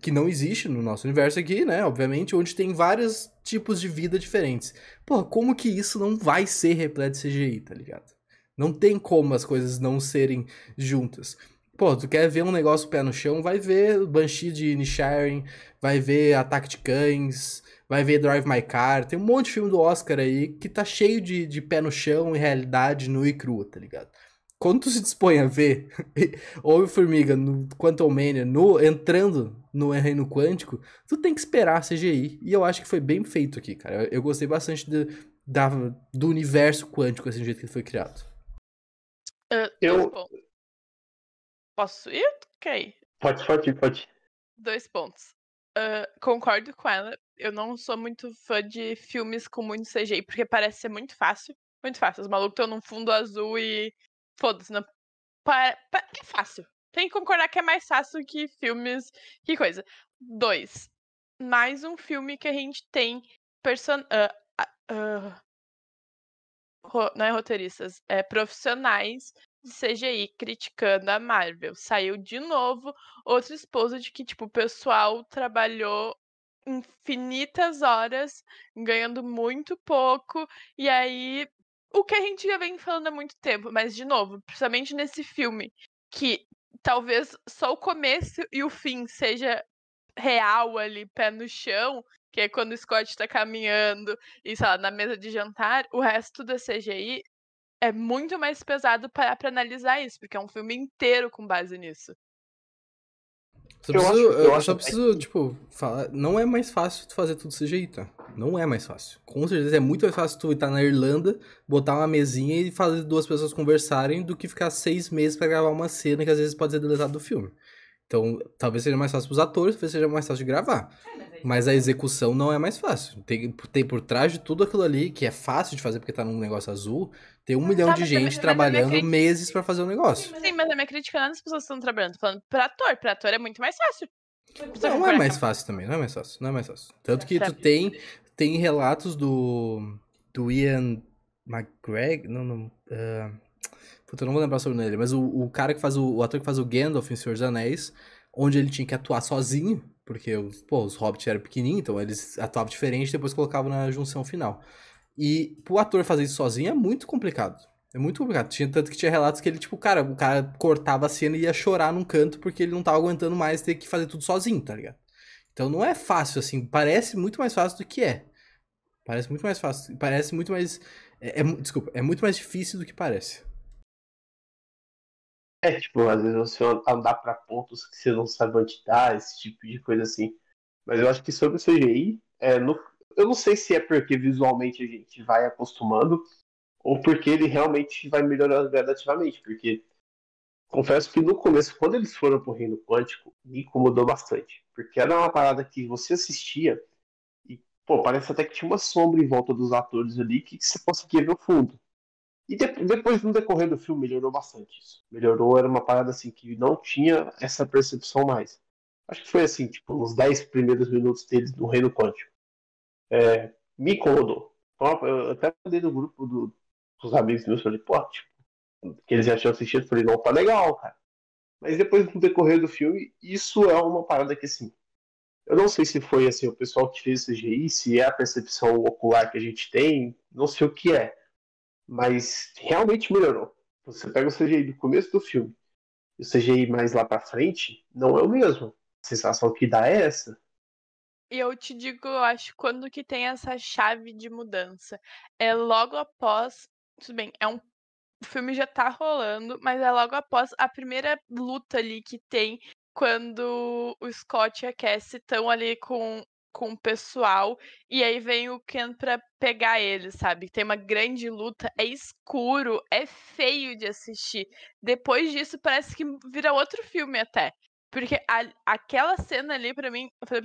que não existe no nosso universo aqui, né? Obviamente, onde tem vários tipos de vida diferentes. Pô, como que isso não vai ser repleto de CGI, tá ligado? Não tem como as coisas não serem juntas. Pô, tu quer ver um negócio pé no chão, vai ver Banshee de Nisharing, vai ver Ataque de Cães, vai ver Drive My Car. Tem um monte de filme do Oscar aí que tá cheio de, de pé no chão e realidade nua e crua, tá ligado? Quando tu se dispõe a ver Homem-Formiga no Quantum Mania no, entrando no reino quântico, tu tem que esperar a CGI. E eu acho que foi bem feito aqui, cara. Eu, eu gostei bastante de, da, do universo quântico, assim, do jeito que ele foi criado. Uh, eu... Posso ir? Ok. Pode, pode, pode. Dois pontos. Uh, concordo com ela. Eu não sou muito fã de filmes com muito CGI, porque parece ser muito fácil. Muito fácil. Os malucos estão num fundo azul e. Foda-se. Não... Pa... Pa... É fácil. Tem que concordar que é mais fácil que filmes. Que coisa. Dois. Mais um filme que a gente tem person... Uh, não é roteiristas, é profissionais de CGI criticando a Marvel. Saiu de novo outro esposo de que, tipo, o pessoal trabalhou infinitas horas, ganhando muito pouco, e aí o que a gente já vem falando há muito tempo, mas de novo, principalmente nesse filme, que talvez só o começo e o fim seja real ali, pé no chão, que é quando o Scott tá caminhando e, sei lá, na mesa de jantar, o resto da CGI é muito mais pesado para analisar isso, porque é um filme inteiro com base nisso. Só preciso, eu, acho, eu, eu só preciso, tipo, falar. Não é mais fácil tu fazer tudo CGI, tá? Não é mais fácil. Com certeza é muito mais fácil tu estar na Irlanda, botar uma mesinha e fazer duas pessoas conversarem do que ficar seis meses para gravar uma cena que às vezes pode ser deletada do filme. Então, talvez seja mais fácil pros atores, talvez seja mais fácil de gravar. Mas a execução não é mais fácil. Tem, tem por trás de tudo aquilo ali, que é fácil de fazer porque tá num negócio azul, tem um milhão Tá, de gente trabalhando meses pra fazer o negócio. Sim, mas a minha crítica não é nas pessoas que estão trabalhando. Tô falando pra ator. Pra ator é muito mais fácil. Não é mais fácil também, não é mais fácil, não é mais fácil. Tanto que tu tem, tem relatos do, do Ian McGregor, não, não, ah, puta, eu não vou lembrar sobre ele, mas o, o cara que faz o, o ator que faz o Gandalf em Senhor dos Anéis, onde ele tinha que atuar sozinho, porque pô, os hobbits eram pequenininhos, então eles atuavam diferente e depois colocavam na junção final. E pro ator fazer isso sozinho é muito complicado. É muito complicado. Tinha tanto que tinha relatos que ele, tipo, cara, o cara cortava a cena e ia chorar num canto porque ele não tava aguentando mais ter que fazer tudo sozinho, tá ligado? Então não é fácil, assim. Parece muito mais fácil do que é. Parece muito mais fácil. Parece muito mais. É, é desculpa, é muito mais difícil do que parece. É, tipo, às vezes você andar pra pontos que você não sabe onde tá, esse tipo de coisa assim. Mas eu acho que sobre o CGI, é, no- eu não sei se é porque visualmente a gente vai acostumando ou porque ele realmente vai melhorando gradativamente. Porque confesso que no começo, quando eles foram pro reino quântico, me incomodou bastante. Porque era uma parada que você assistia e, pô, parece até que tinha uma sombra em volta dos atores ali que você conseguia ver o fundo. E de- depois, no decorrer do filme, melhorou bastante isso. Melhorou, era uma parada assim que não tinha essa percepção mais. Acho que foi assim, tipo, nos 10 primeiros minutos deles no Reino Quântico. É, me incomodou. Então, eu até mandei no grupo do- dos amigos meus, falei, pô, tipo, que eles já tinham assistido, falei, não, tá legal, cara. Mas depois, no decorrer do filme, isso é uma parada que, assim, eu não sei se foi, assim, o pessoal que fez o CGI, se é a percepção ocular que a gente tem, não sei o que é mas realmente melhorou. Você pega o CGI do começo do filme e o CGI mais lá pra frente, não é o mesmo. A sensação que dá é essa. E eu te digo, eu acho, quando que tem essa chave de mudança. É logo após. Tudo bem, é um. O filme já tá rolando, mas é logo após a primeira luta ali que tem quando o Scott e a Cassie estão ali com, com o pessoal. E aí vem o Ken pra pegar eles, sabe? Tem uma grande luta, é escuro, é feio de assistir. Depois disso, parece que vira outro filme até. Porque a- aquela cena ali, pra mim, eu falei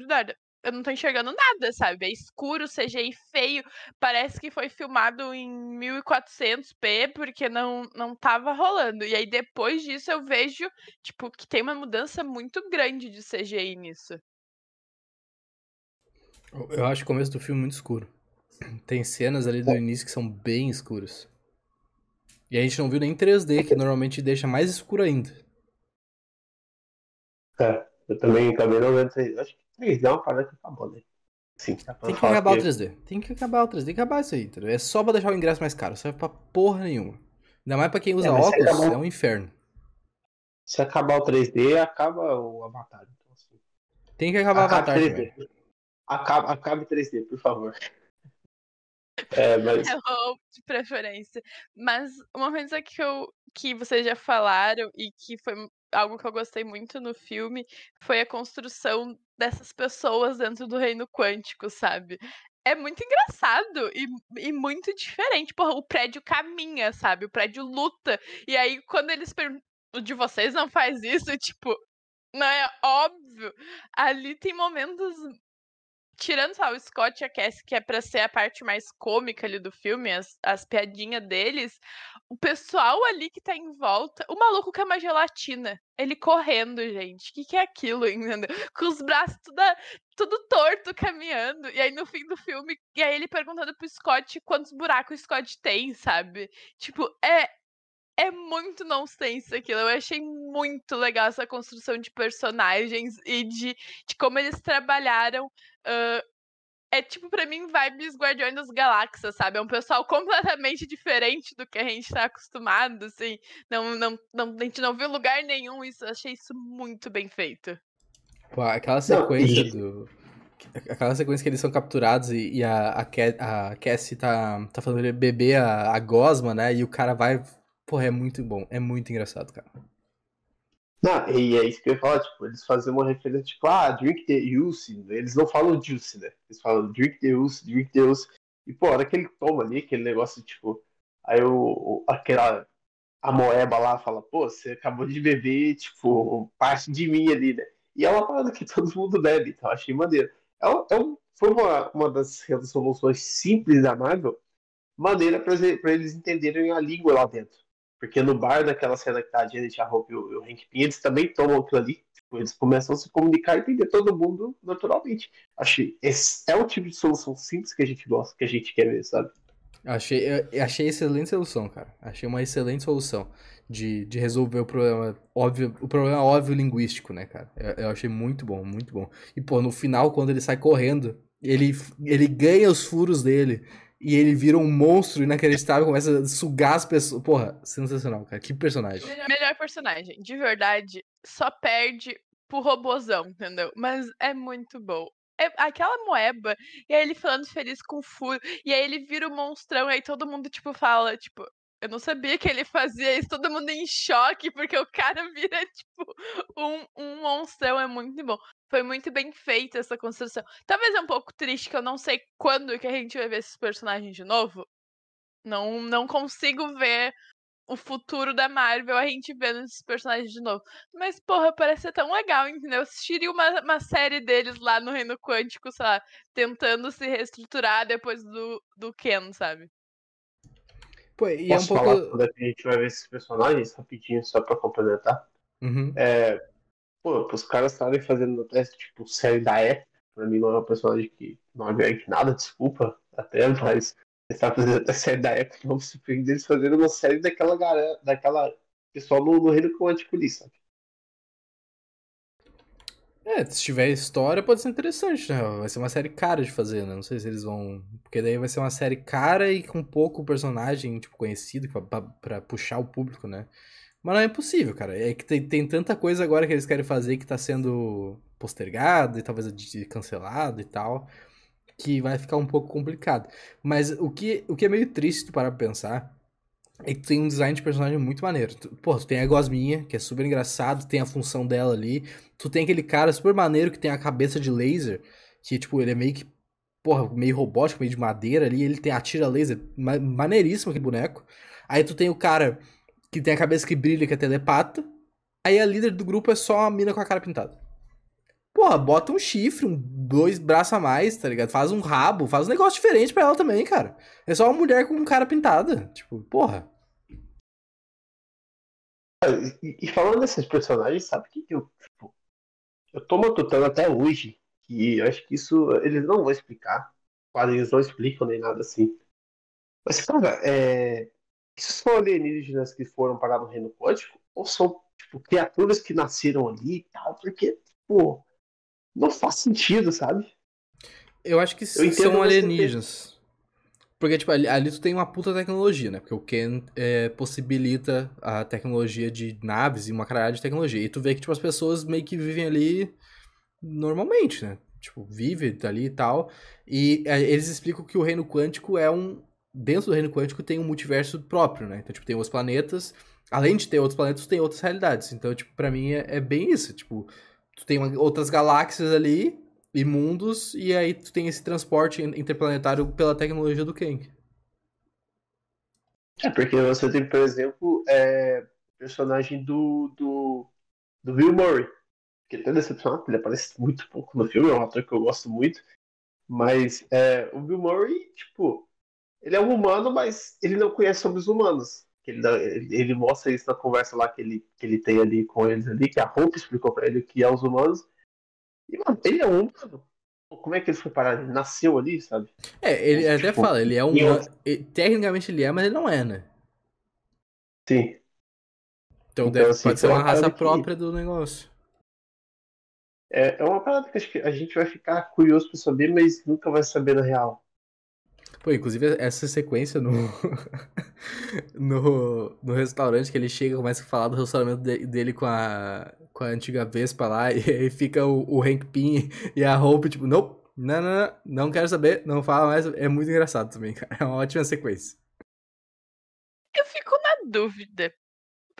eu não tô enxergando nada, sabe? É escuro, CGI feio, parece que foi filmado em 1400p, porque não, não tava rolando. E aí depois disso eu vejo, tipo, que tem uma mudança muito grande de CGI nisso. Eu- acho o começo do filme muito escuro. Tem cenas ali do início que são bem escuras. E a gente não viu nem 3D, que normalmente deixa mais escuro ainda. É, eu também acabei não vendo. Acho que 3D é uma parada que acabou, né? Sim, Tem que acabar o 3D. Tem que acabar o 3D. Tem que acabar isso aí? É só pra deixar o ingresso mais caro. Serve pra porra nenhuma. Ainda mais pra quem usa É, óculos, acabar- é um inferno. Se acabar o 3D, acaba o Avatar. Então, assim, Tem que acabar o Avatar 3D. também. Acaba, acabe 3D, por favor. É, mas Hello, de preferência. Mas uma coisa que, eu, que vocês já falaram e que foi algo que eu gostei muito no filme foi a construção dessas pessoas dentro do reino quântico, sabe? É muito engraçado e, e muito diferente. Porra, o prédio caminha, sabe? O prédio luta. E aí, quando eles perguntam, o de vocês não faz isso, tipo, não é óbvio. Ali tem momentos tirando só o Scott e a Cassie, que é pra ser a parte mais cômica ali do filme, as, as piadinhas deles, o pessoal ali que tá em volta, o maluco é uma gelatina, ele correndo, gente, o que, que é aquilo, entendeu? Com os braços tudo, tudo torto, caminhando, e aí no fim do filme, e aí ele perguntando pro Scott quantos buracos o Scott tem, sabe? Tipo, é, é muito nonsense aquilo. Eu achei muito legal essa construção de personagens e de, de como eles trabalharam. ah, é tipo, pra mim, vibes Guardiões das Galáxias, sabe? É um pessoal completamente diferente do que a gente tá acostumado, assim. Não, não, não, a gente não viu lugar nenhum isso. Eu achei isso muito bem feito. Pô, aquela Não, sequência e- do. Aquela sequência que eles são capturados e, e a, a, Ca- a Cassie tá, tá falando ele beber a, a gosma, né? E o cara vai. Porra, é muito bom. É muito engraçado, cara. Não, e é isso que eu ia falar, tipo, eles fazem uma referência, tipo, ah, drink the juice, né? eles não falam juice, né? Eles falam drink the juice, drink the juice. E, pô, a hora que ele toma ali, aquele negócio, tipo, aí o, aquela, a Moeba lá fala, pô, você acabou de beber, tipo, parte de mim ali, né? E é uma parada que todo mundo bebe, então achei maneiro. É, é um, foi uma, uma das resoluções simples da Marvel, maneira para eles entenderem a língua lá dentro. Porque no bar, naquela cena que tá a Janet, a Hope e o, o Hank Pym, eles também tomam aquilo ali. Tipo, eles começam a se comunicar e entender todo mundo naturalmente. Achei, esse é o tipo de solução simples que a gente gosta, que a gente quer ver, sabe? Achei, achei excelente solução, cara. Achei uma excelente solução de, de resolver o problema óbvio, o problema óbvio linguístico, né, cara? Eu, eu, achei muito bom, muito bom. E, pô, no final, quando ele sai correndo, ele, ele ganha os furos dele e ele vira um monstro inacreditável, começa a sugar as pessoas. Porra, sensacional, cara. Que personagem. Melhor, melhor personagem. De verdade, só perde pro robozão, entendeu? Mas é muito bom. É aquela moeba, e aí ele falando feliz com furo, e aí ele vira o um monstrão, e aí todo mundo, tipo, fala, tipo, eu não sabia que ele fazia isso, todo mundo em choque, porque o cara vira, tipo, um, um monstrão, é muito bom. Foi muito bem feita essa construção. Talvez é um pouco triste que eu não sei quando que a gente vai ver esses personagens de novo. Não, não consigo ver o futuro da Marvel a gente vendo esses personagens de novo. Mas, porra, parece ser tão legal, entendeu? Eu assistiria uma, uma série deles lá no Reino Quântico, sei lá, tentando se reestruturar depois do, do Ken, sabe? Pô, e Posso é um falar pouco... quando é que a gente vai ver esses personagens, rapidinho, só pra complementar? Uhum. É, pô, os caras estarem fazendo teste, tipo, série da época, pra mim não é um personagem que não agrega nada, desculpa, até, mas eles estavam fazendo a série da época, vamos surpreender eles fazendo uma série daquela galera, daquela pessoal no, no reino quântico ali, sabe? É, se tiver história pode ser interessante, né? Vai ser uma série cara de fazer, né? Não sei se eles vão. Porque daí vai ser uma série cara e com pouco personagem, tipo, conhecido pra, pra, pra puxar o público, né? Mas não é impossível, cara. É que tem, tem tanta coisa agora que eles querem fazer que tá sendo postergado e talvez cancelado e tal que vai ficar um pouco complicado. Mas o que, o que é meio triste para pensar é que tem um design de personagem muito maneiro. Pô, tu tem a Gosminha, que é super engraçado, tem a função dela ali. Tu tem aquele cara super maneiro que tem a cabeça de laser, que, tipo, ele é meio que, porra, meio robótico, meio de madeira ali, ele tem atira laser, maneiríssimo aquele boneco. Aí tu tem o cara que tem a cabeça que brilha, que é telepata. Aí a líder do grupo é só a mina com a cara pintada. Porra, bota um chifre, um, dois braços a mais, tá ligado? Faz um rabo, faz um negócio diferente pra ela também, cara. É só uma mulher com um cara pintada. Tipo, porra. E, e falando desses personagens, sabe que, eu. Tipo, eu tô matutando até hoje que eu acho que isso eles não vão explicar. Quadrinhos não explicam nem nada assim. Mas, cara, é. Isso são alienígenas que foram parar no reino quântico? Ou são, tipo, criaturas que nasceram ali e tal? Porque, pô, não faz sentido, sabe? Eu acho que eu são alienígenas. Porque, tipo, ali, ali, tu tem uma puta tecnologia, né? Porque o Ken é, possibilita a tecnologia de naves e uma caralhada de tecnologia. E tu vê que, tipo, as pessoas meio que vivem ali normalmente, né? Tipo, vive ali e tal. E é, eles explicam que o reino quântico é um... Dentro do reino quântico tem um multiverso próprio, né? Então, tipo, tem os planetas... Além de ter outros planetas, tem outras realidades. Então, tipo, pra mim é, é bem isso. Tipo, tu tem uma, outras galáxias ali e mundos, e aí tu tem esse transporte interplanetário pela tecnologia do Kang. É, porque você tem, por exemplo, é, personagem do, do, do Bill Murray, que é até decepcionado, ele aparece muito pouco no filme, é um ator que eu gosto muito, mas é, o Bill Murray, tipo, ele é um humano, mas ele não conhece sobre os humanos que ele, ele, mostra isso na conversa lá que ele, que ele tem ali com eles ali, que a Hope explicou pra ele que é os humanos. E, mano, ele é um Como é que ele foi parar? Ele nasceu ali, sabe? É, ele tipo, até fala, ele é um. Tecnicamente ele é, mas ele não é, né? Sim. Então, então deve, assim, pode ser uma raça própria do negócio. É, é uma parada que acho que a gente vai ficar curioso pra saber, mas nunca vai saber na real. Pô, inclusive essa sequência no, no, no restaurante que ele chega começa a falar do relacionamento de, dele com a, com a antiga Vespa lá, e aí fica o, o Hank Pym e a Hope, tipo, nope, não, não, não, não quero saber, não fala mais. É muito engraçado também, cara. É uma ótima sequência. Eu fico na dúvida.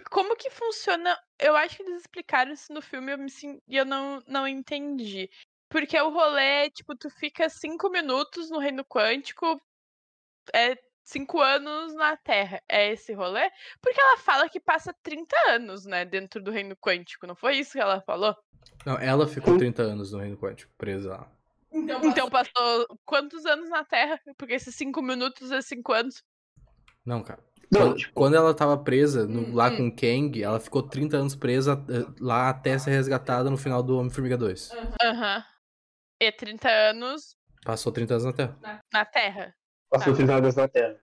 Como que funciona? Eu acho que eles explicaram isso no filme eu me, e eu não, não entendi. Porque o rolê, tipo, tu fica cinco minutos no reino quântico, é cinco anos na Terra. É esse rolê? Porque ela fala que passa 30 anos, né, dentro do reino quântico. Não foi isso que ela falou? Não, ela ficou 30 anos no reino quântico, presa lá. Então passou... então passou quantos anos na Terra? Porque esses cinco minutos é cinco anos. Não, cara. Não, quando, tipo... quando ela tava presa no, lá hum. com o Kang, ela ficou 30 anos presa eh, lá até ser resgatada no final do Homem-Formiga 2. Aham. Uhum. E 30 anos. Passou 30 anos na Terra. Na, na Terra. Passou tá. 30 anos na Terra.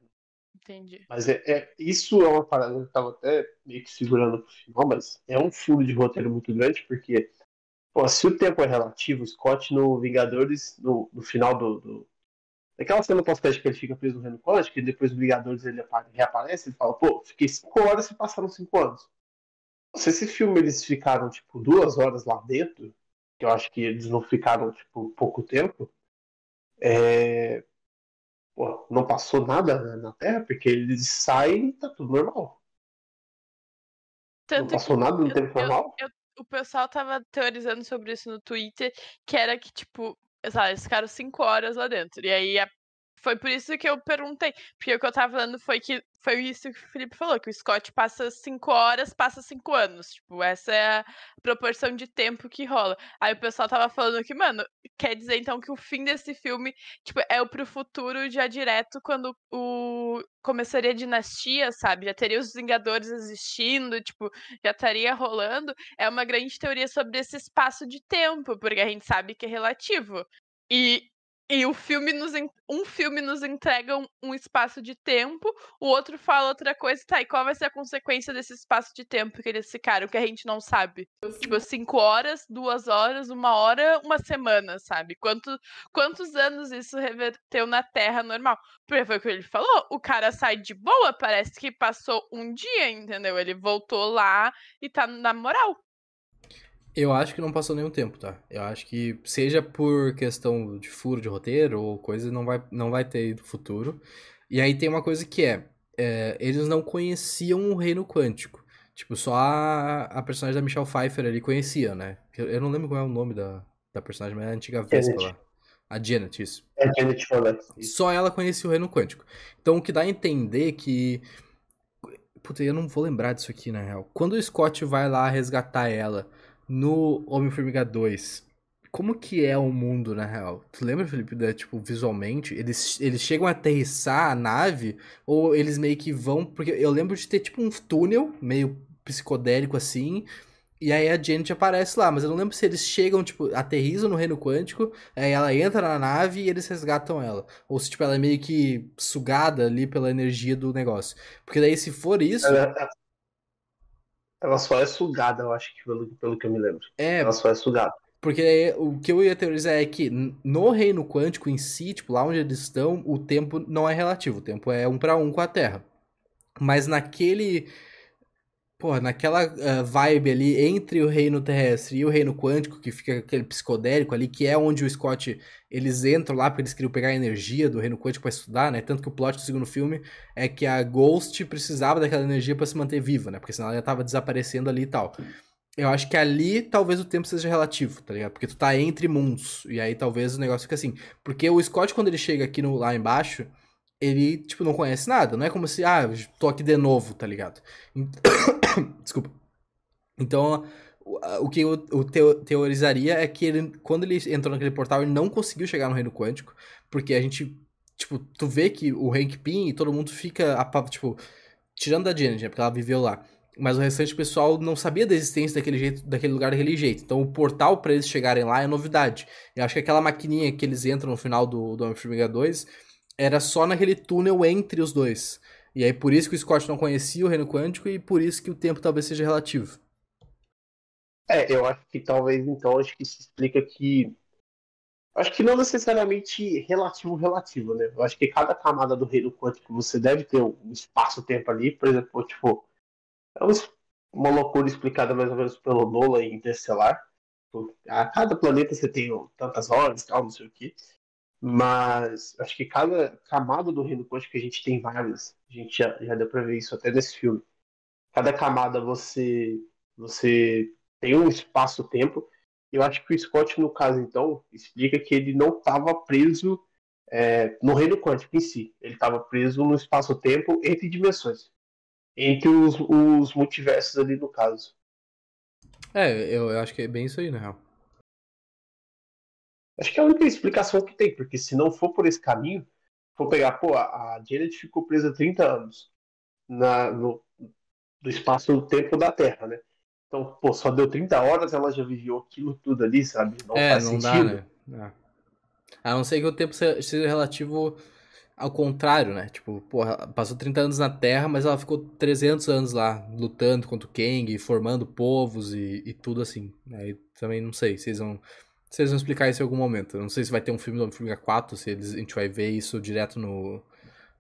Entendi. Mas é, é, isso é uma parada que eu tava até meio que segurando pro final, mas é um furo de roteiro muito grande, porque pô, se o tempo é relativo, Scott no Vingadores, no, no final do, do... Naquela cena pós-crédito que ele fica preso no Reino Quântico, e depois no Vingadores ele reaparece, ele fala, pô, fiquei 5 horas e passaram 5 anos. Se esse filme eles ficaram, tipo, duas horas lá dentro, que eu acho que eles não ficaram, tipo, pouco tempo, é pô, não passou nada na Terra, porque eles saem e tá tudo normal. Tanto não passou nada no tempo normal? Eu, o pessoal tava teorizando sobre isso no Twitter, que era que, tipo, sabe, eles ficaram cinco horas lá dentro. E aí a foi por isso que eu perguntei. Porque o que eu tava falando foi que foi isso que o Felipe falou, que o Scott passa cinco horas, passa cinco anos. Tipo, essa é a proporção de tempo que rola. Aí o pessoal tava falando que, mano, quer dizer então que o fim desse filme, tipo, é o pro futuro já direto quando o começaria a dinastia, sabe? Já teria os Vingadores existindo, tipo, já estaria rolando. É uma grande teoria sobre esse espaço de tempo, porque a gente sabe que é relativo. E e o filme nos, um filme nos entrega um, um, espaço de tempo, o outro fala outra coisa, tá? E qual vai ser a consequência desse espaço de tempo que eles ficaram, que a gente não sabe? Tipo, cinco horas, duas horas, uma hora, uma semana, sabe? Quanto, quantos anos isso reverteu na Terra normal? Porque foi o que ele falou, o cara sai de boa, parece que passou um dia, entendeu? Ele voltou lá e tá na moral. Eu acho que não passou nenhum tempo, tá? Eu acho que seja por questão de furo de roteiro ou coisa, não vai, não vai ter no futuro. E aí tem uma coisa que é, é eles não conheciam o reino quântico. Tipo, só a, a personagem da Michelle Pfeiffer ali conhecia, né? Eu, eu não lembro qual é o nome da, da personagem, mas é a antiga Vespa lá. A Janet, isso. É a Janet Follett. Só ela conhecia o reino quântico. Então o que dá a entender que... Puta, eu não vou lembrar disso aqui, na real. Quando o Scott vai lá resgatar ela no Homem-Formiga 2, como que é o mundo, na real? Tu lembra, Felipe, da, tipo, visualmente? Eles, eles chegam a aterrissar a nave ou eles meio que vão... Porque eu lembro de ter, tipo, um túnel meio psicodélico, assim, e aí a Janet aparece lá, mas eu não lembro se eles chegam, tipo, aterrizam no reino quântico, aí ela entra na nave e eles resgatam ela. Ou se, tipo, ela é meio que sugada ali pela energia do negócio. Porque daí, se for isso... Ela, ela só é sugada, eu acho que pelo, pelo que eu me lembro. É. Ela só é sugada. Porque o que eu ia teorizar é que no reino quântico em si, tipo, lá onde eles estão, o tempo não é relativo, o tempo é um para um com a Terra. Mas naquele Porra, naquela uh, vibe ali entre o reino terrestre e o reino quântico, que fica aquele psicodélico ali, que é onde o Scott, eles entram lá porque eles queriam pegar a energia do reino quântico para estudar, né? Tanto que o plot do segundo filme é que a Ghost precisava daquela energia para se manter viva, né? Porque senão ela já tava desaparecendo ali e tal. Eu acho que ali talvez o tempo seja relativo, tá ligado? Porque tu tá entre mundos. E aí talvez o negócio fique assim. Porque o Scott, quando ele chega aqui no, lá embaixo, ele, tipo, não conhece nada. Não é como se, ah, tô aqui de novo, tá ligado? Desculpa. Então, o que eu, teorizaria é que ele, quando ele entrou naquele portal, ele não conseguiu chegar no reino quântico, porque a gente, tipo, tu vê que o Hank Pym e todo mundo fica, tipo, tirando da Janet, né, porque ela viveu lá. Mas o restante do pessoal não sabia da existência daquele jeito, daquele lugar daquele jeito. Então o portal para eles chegarem lá é novidade. Eu acho que aquela maquininha que eles entram no final do, do Homem-Formiga 2 era só naquele túnel entre os dois. E aí por isso que o Scott não conhecia o reino quântico e por isso que o tempo talvez seja relativo. É, eu acho que talvez então acho que se explica que acho que não necessariamente relativo relativo, né? Eu acho que cada camada do reino quântico você deve ter um espaço-tempo ali, por exemplo, tipo é uma loucura explicada mais ou menos pelo Nolan em Interstellar. A cada planeta você tem tantas horas, tal, não sei o que. Mas acho que cada camada do reino quântico, a gente tem várias, a gente já, já deu pra ver isso até nesse filme. Cada camada você, você tem um espaço-tempo. Eu acho que o Scott, no caso, então, explica que ele não estava preso é, no reino quântico em si. Ele estava preso no espaço-tempo entre dimensões. Entre os, os multiversos ali, no caso. É, eu, eu acho que é bem isso aí, na real. Acho que é a única explicação que tem, porque se não for por esse caminho, for pegar, pô, a Janet ficou presa 30 anos na, no, do espaço-tempo da Terra, né? Então, pô, só deu 30 horas, ela já viveu aquilo tudo ali, sabe? Não é, faz não sentido. Dá, né? É. A não ser que o tempo seja relativo ao contrário, né? Tipo, porra, passou 30 anos na Terra, mas ela ficou 300 anos lá, lutando contra o Kang, formando povos e, e tudo assim. Aí também não sei, vocês vão, vocês vão explicar isso em algum momento. Não sei se vai ter um filme do Homem-Formiga 4, se eles, a gente vai ver isso direto no,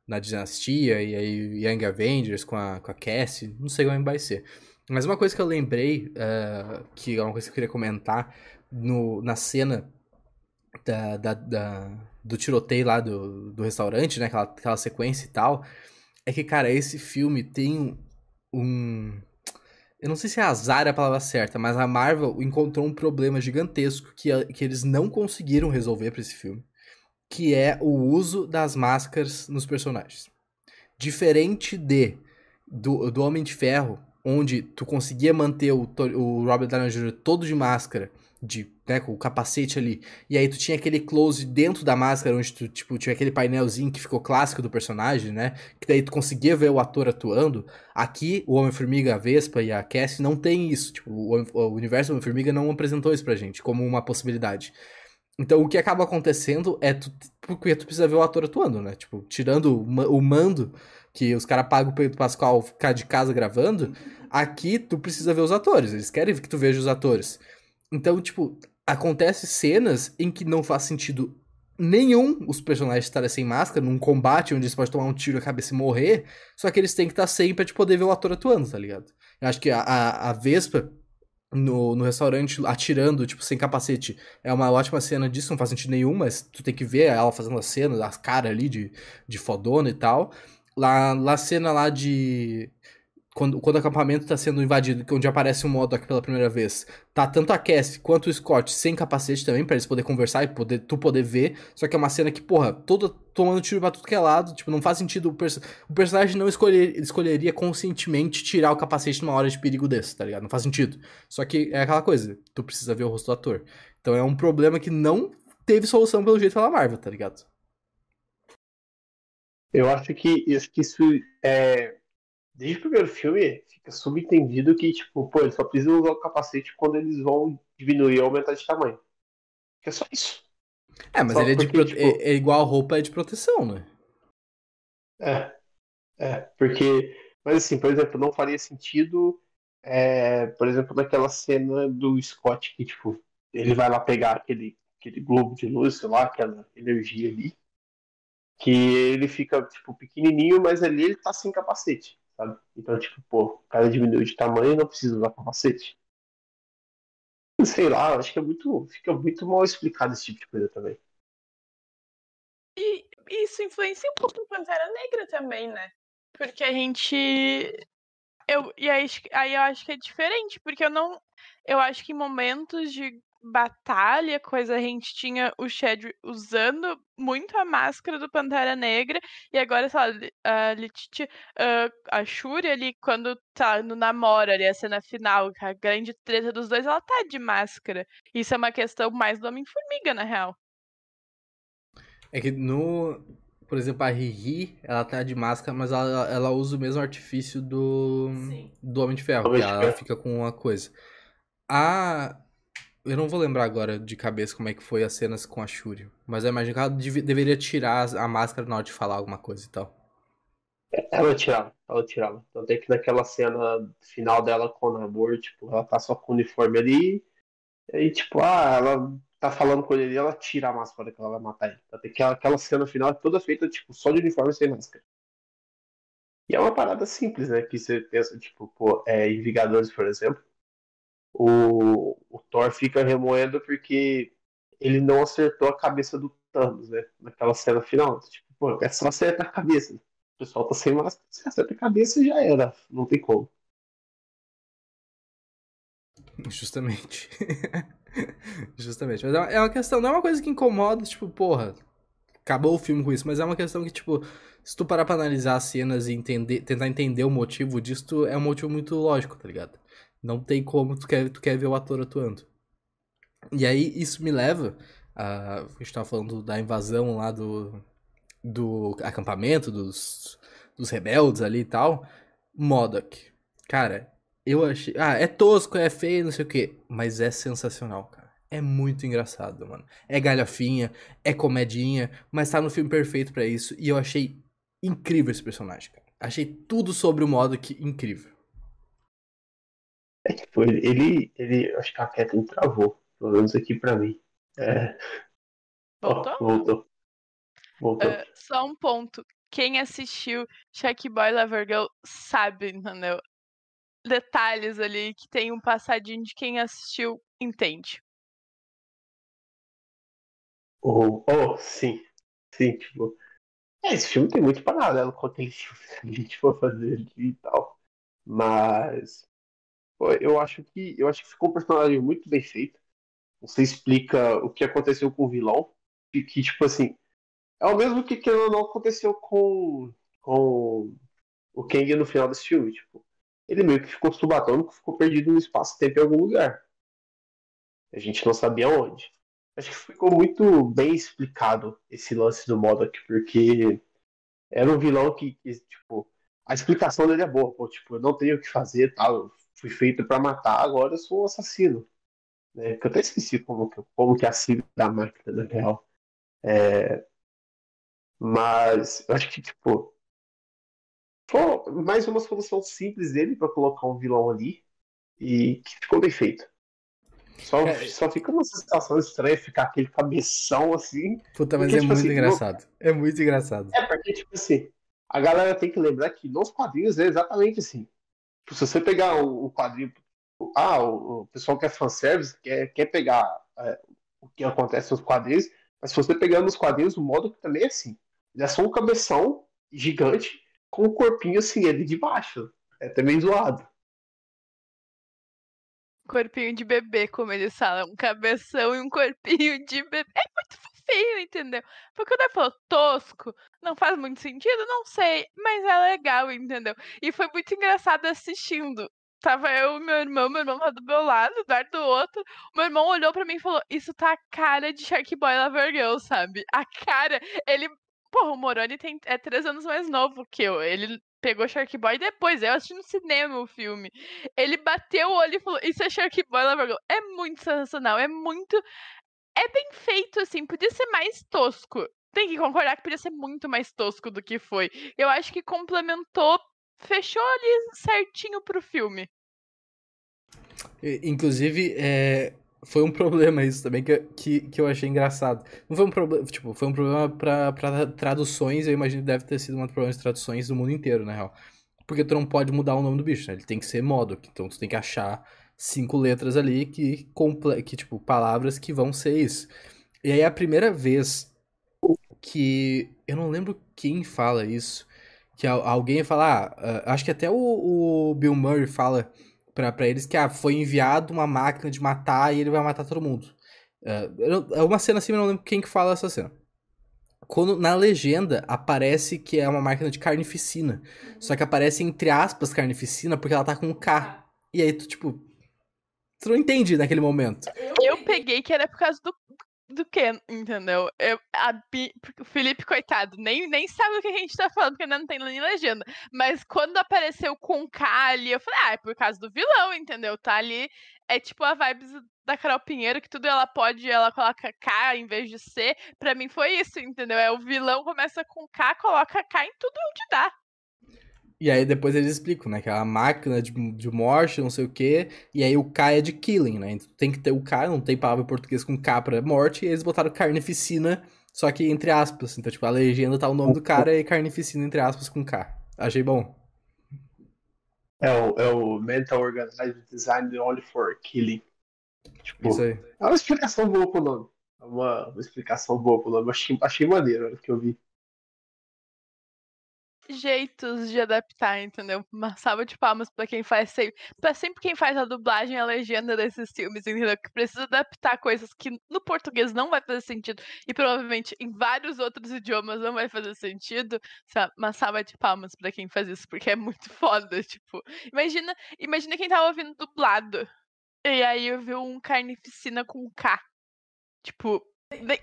na Dinastia, e aí Young Avengers com a, com a Cassie, não sei como vai ser. Mas uma coisa que eu lembrei, uh, que é uma coisa que eu queria comentar, no, na cena da, da, da, do tiroteio lá do, do restaurante, né? Aquela, aquela sequência e tal. É que, cara, esse filme tem um. Eu não sei se é azar é a palavra certa, mas a Marvel encontrou um problema gigantesco que, que eles não conseguiram resolver para esse filme. Que é o uso das máscaras nos personagens. Diferente de do, do Homem de Ferro, onde tu conseguia manter o, o Robert Downey Jr. todo de máscara de, né, com o capacete ali. E aí tu tinha aquele close dentro da máscara, onde tu, tipo, tinha aquele painelzinho que ficou clássico do personagem, né? Que daí tu conseguia ver o ator atuando. Aqui, o Homem-Formiga, a Vespa e a Cassie não tem isso. Tipo, o, o universo do Homem-Formiga não apresentou isso pra gente como uma possibilidade. Então o que acaba acontecendo é tu, porque tu precisa ver o ator atuando, né? Tipo, tirando o, mando que os caras pagam o Pedro Pascal ficar de casa gravando, aqui tu precisa ver os atores. Eles querem que tu veja os atores. Então, tipo, acontece cenas em que não faz sentido nenhum os personagens estarem sem máscara, num combate onde eles podem tomar um tiro na cabeça e morrer, só que eles têm que estar sem pra te poder ver o ator atuando, tá ligado? Eu acho que a, a, a Vespa no, no restaurante atirando, tipo, sem capacete, é uma ótima cena disso, não faz sentido nenhum, mas tu tem que ver ela fazendo as cenas, as caras ali de, de fodona e tal. Lá, lá cena lá de quando, quando o acampamento está sendo invadido, onde aparece o Modok pela primeira vez, tá tanto a Cassie quanto o Scott sem capacete também, para eles poderem conversar e poder, tu poder ver. Só que é uma cena que, porra, toda tomando tiro pra tudo que é lado, tipo, não faz sentido. O, o personagem não escolher, escolheria conscientemente tirar o capacete numa hora de perigo desse, tá ligado? Não faz sentido. Só que é aquela coisa, tu precisa ver o rosto do ator. Então é um problema que não teve solução pelo jeito pela Marvel, tá ligado? Eu acho que, que isso é desde o primeiro filme, fica subentendido que, tipo, pô, eles só precisam usar o capacete quando eles vão diminuir ou aumentar de tamanho. Que é só isso. É, mas só ele é, porque, de tipo... é, igual a roupa é de proteção, né? É. É, porque. Mas assim, por exemplo, não faria sentido. É, por exemplo, naquela cena do Scott que, tipo, ele vai lá pegar aquele, aquele globo de luz, sei lá, aquela energia ali. Que ele fica, tipo, pequenininho, mas ali ele tá sem capacete sabe? Então, tipo, pô, o cara diminuiu de tamanho não precisa usar capacete. Sei lá, acho que é muito. Fica muito mal explicado esse tipo de coisa também. E isso influencia um pouco no Pantera Negra também, né? Porque a gente. Eu, e aí, aí eu acho que é diferente, porque eu não. Eu acho que em momentos de batalha, coisa, a gente tinha o Chad usando muito a máscara do Pantera Negra, e agora, sei lá, a Letitia, a Shuri ali, quando tá no namoro ali, a cena final, a grande treta dos dois, ela tá de máscara. Isso é uma questão mais do Homem-Formiga, na real. É que no. Por exemplo, a Riri, ela tá de máscara, mas ela, ela usa o mesmo artifício do. Sim. do Homem de Ferro, que ela fica com uma coisa. A eu não vou lembrar agora de cabeça como é que foi as cenas com a Shuri. Mas eu imagino que ela dev deveria tirar a máscara na hora de falar alguma coisa e tal. Ela tirava, ela tirava. Então tem que naquela cena final dela com o namoro, tipo, ela tá só com o uniforme ali. E aí, tipo, ah, ela tá falando com ele ali, ela tira a máscara que ela vai matar ele. Então tem aquela, aquela cena final toda feita, tipo, só de uniforme sem máscara. E é uma parada simples, né? Que você pensa, tipo, pô, é, em Vingadores, por exemplo o, o Thor fica remoendo porque ele não acertou a cabeça do Thanos, né? Naquela cena final. Tipo, pô, é só acertar a cabeça. O pessoal tá sem máscara, você acerta a cabeça e já era. Não tem como. Justamente. Justamente. Mas é uma questão, não é uma coisa que incomoda, tipo, porra, acabou o filme com isso, mas é uma questão que, tipo, se tu parar pra analisar as cenas e entender, tentar entender o motivo disso, é um motivo muito lógico, tá ligado? Não tem como tu quer, tu quer ver o ator atuando. E aí isso me leva a. A gente tava falando da invasão lá do. do acampamento, dos, dos rebeldes ali e tal. Modok. Cara, eu achei. Ah, é tosco, é feio, não sei o quê. Mas é sensacional, cara. É muito engraçado, mano. É galhofinha, é comedinha, mas tá no filme perfeito para isso. E eu achei incrível esse personagem, cara. Achei tudo sobre o Modok incrível. Tipo, ele, ele, acho que a Kathleen travou, pelo menos aqui pra mim. É... Voltou? Ó, voltou. Voltou. Uh, só um ponto. Quem assistiu Shark Boy Lover Girl sabe, entendeu? Detalhes ali que tem um passadinho de quem assistiu entende. Oh, oh, sim. Sim, tipo. É, esse filme tem muito paralelo com aquele filme que a gente for fazer ali e tal. Mas. Eu acho que. Eu acho que ficou um personagem muito bem feito. Você explica o que aconteceu com o vilão. Que, que tipo assim. É o mesmo que, que não aconteceu com. com o Kang no final desse filme. Tipo, ele meio que ficou subatônico, ficou perdido no espaço-tempo em algum lugar. A gente não sabia onde. Acho que ficou muito bem explicado esse lance do Modok, porque era um vilão que, que, tipo, a explicação dele é boa, pô, tipo, eu não tenho o que fazer, tal, eu fui feito para matar, agora eu sou um assassino. Né? Que eu até esqueci como, como que é a sigla da máquina, na real. É... Mas eu acho que, tipo, foi mais uma solução simples dele para colocar um vilão ali e que ficou bem feito. Só, é. só fica uma sensação estranha ficar aquele cabeção assim. Puta, mas porque, é tipo, muito assim, engraçado. É muito engraçado. É, porque, tipo assim, a galera tem que lembrar que nos quadrinhos é exatamente assim. Se você pegar o, o quadrinho. Ah, o, o, pessoal que é fanservice quer, quer pegar é, o que acontece nos quadrinhos, mas se você pegar nos quadrinhos, o modo que também é assim. Ele é só um cabeção gigante com o um corpinho assim ali de baixo. É também zoado corpinho de bebê, como eles falam. Um cabeção e um corpinho de bebê. É muito fofinho, entendeu? Porque quando ele falou tosco, não faz muito sentido, não sei. Mas é legal, entendeu? E foi muito engraçado assistindo. Tava eu e meu irmão, meu irmão tava do meu lado, o Eduardo do outro. Meu irmão olhou pra mim e falou: Isso tá a cara de Shark Boy Lover Girl, sabe? A cara. Ele. Porra, o Moroni tem, é três anos mais novo que eu. Ele pegou Shark Boy depois. Eu assisti no cinema o filme. Ele bateu o olho e falou: Isso é Shark Boy Lover É muito sensacional. É muito. É bem feito, assim. Podia ser mais tosco. Tem que concordar que podia ser muito mais tosco do que foi. Eu acho que complementou, fechou ali certinho pro filme. Inclusive, é, foi um problema isso também que, que, que eu achei engraçado. Não foi um problema, tipo, foi um problema pra traduções, eu imagino que deve ter sido um problema de traduções do mundo inteiro, na real. Porque tu não pode mudar o nome do bicho, né? Ele tem que ser modo, então tu tem que achar cinco letras ali que, que tipo, palavras que vão ser isso. E aí a primeira vez que, eu não lembro quem fala isso, que alguém fala, ah, acho que até o, o Bill Murray fala para eles que ah, foi enviado uma máquina de matar e ele vai matar todo mundo. É, é uma cena assim, eu não lembro quem que fala essa cena. Quando na legenda aparece que é uma máquina de carnificina. Só que aparece entre aspas carnificina porque ela tá com um K. E aí tu, tipo. Tu não entende naquele momento. Eu peguei que era por causa do do que, entendeu? Eu, a, o Felipe, coitado, nem, nem sabe o que a gente tá falando, porque ainda não tem nem legenda. Mas quando apareceu com K ali, eu falei, ah, é por causa do vilão, entendeu? Tá ali, é tipo a vibes da Carol Pinheiro, que tudo ela pode, ela coloca K em vez de C. Pra mim foi isso, entendeu? É o vilão começa com K, coloca K em tudo onde dá. E aí depois eles explicam, né? Que é uma máquina de, de morte, não sei o quê. E aí o K é de killing, né? Então tem que ter o K, não tem palavra em português com K pra morte. E eles botaram carnificina, só que entre aspas. Então, tipo, a legenda tá o nome do cara e carnificina entre aspas com K. Achei bom. É o, é o Mental Organized Design Only for Killing. Tipo, Isso aí. É uma explicação boa pro nome. É uma, uma explicação boa pro nome. Achei, achei maneiro que eu vi. Jeitos de adaptar, entendeu? Uma salva de palmas pra quem faz sempre. Pra sempre quem faz a dublagem a legenda desses filmes, entendeu? Que precisa adaptar coisas que no português não vai fazer sentido e provavelmente em vários outros idiomas não vai fazer sentido. Uma salva de palmas pra quem faz isso, porque é muito foda, tipo. Imagina, imagina quem tá ouvindo dublado. E aí eu vi um carnificina com K. Tipo,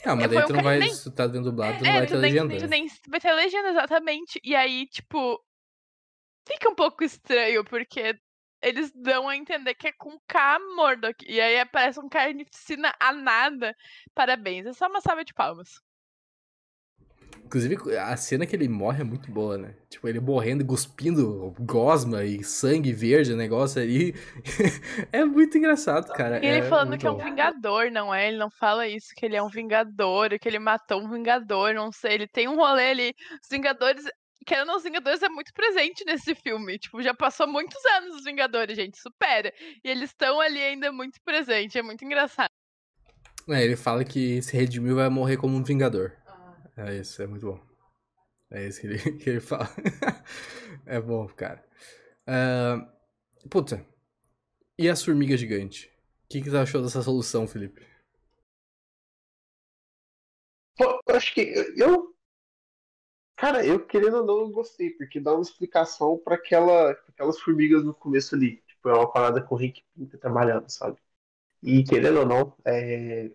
não, mas daí tu não vai. Nem... Se tá vendo dublado, tu é, não vai ter nem, legenda. Tu nem vai ter legenda, exatamente. E aí, tipo. Fica um pouco estranho, porque eles dão a entender que é com K Mordok. E aí aparece um carnificina a nada. Parabéns. É só uma salva de palmas. Inclusive, a cena que ele morre é muito boa, né? Tipo, ele morrendo, cuspindo gosma e sangue verde, o negócio ali. é muito engraçado, cara. E ele é falando que é um vingador, não é? Ele não fala isso, que ele é um vingador, que ele matou um vingador, não sei. Ele tem um rolê ali. Os Vingadores. Querendo os Vingadores é muito presente nesse filme. Tipo, já passou muitos anos os Vingadores, gente. Supera. E eles estão ali ainda muito presentes. É muito engraçado. É, ele fala que se redimiu vai morrer como um Vingador. É isso, é muito bom. É isso que ele, que ele fala. é bom, cara. Uh, puta. E as formigas gigantes? O que, que você achou dessa solução, Felipe? Pô, eu acho que eu. Cara, eu querendo ou não, eu gostei, porque dá uma explicação para aquela, aquelas formigas no começo ali. Tipo, é uma parada com o Rick Pinta trabalhando, sabe? E querendo ou não, é...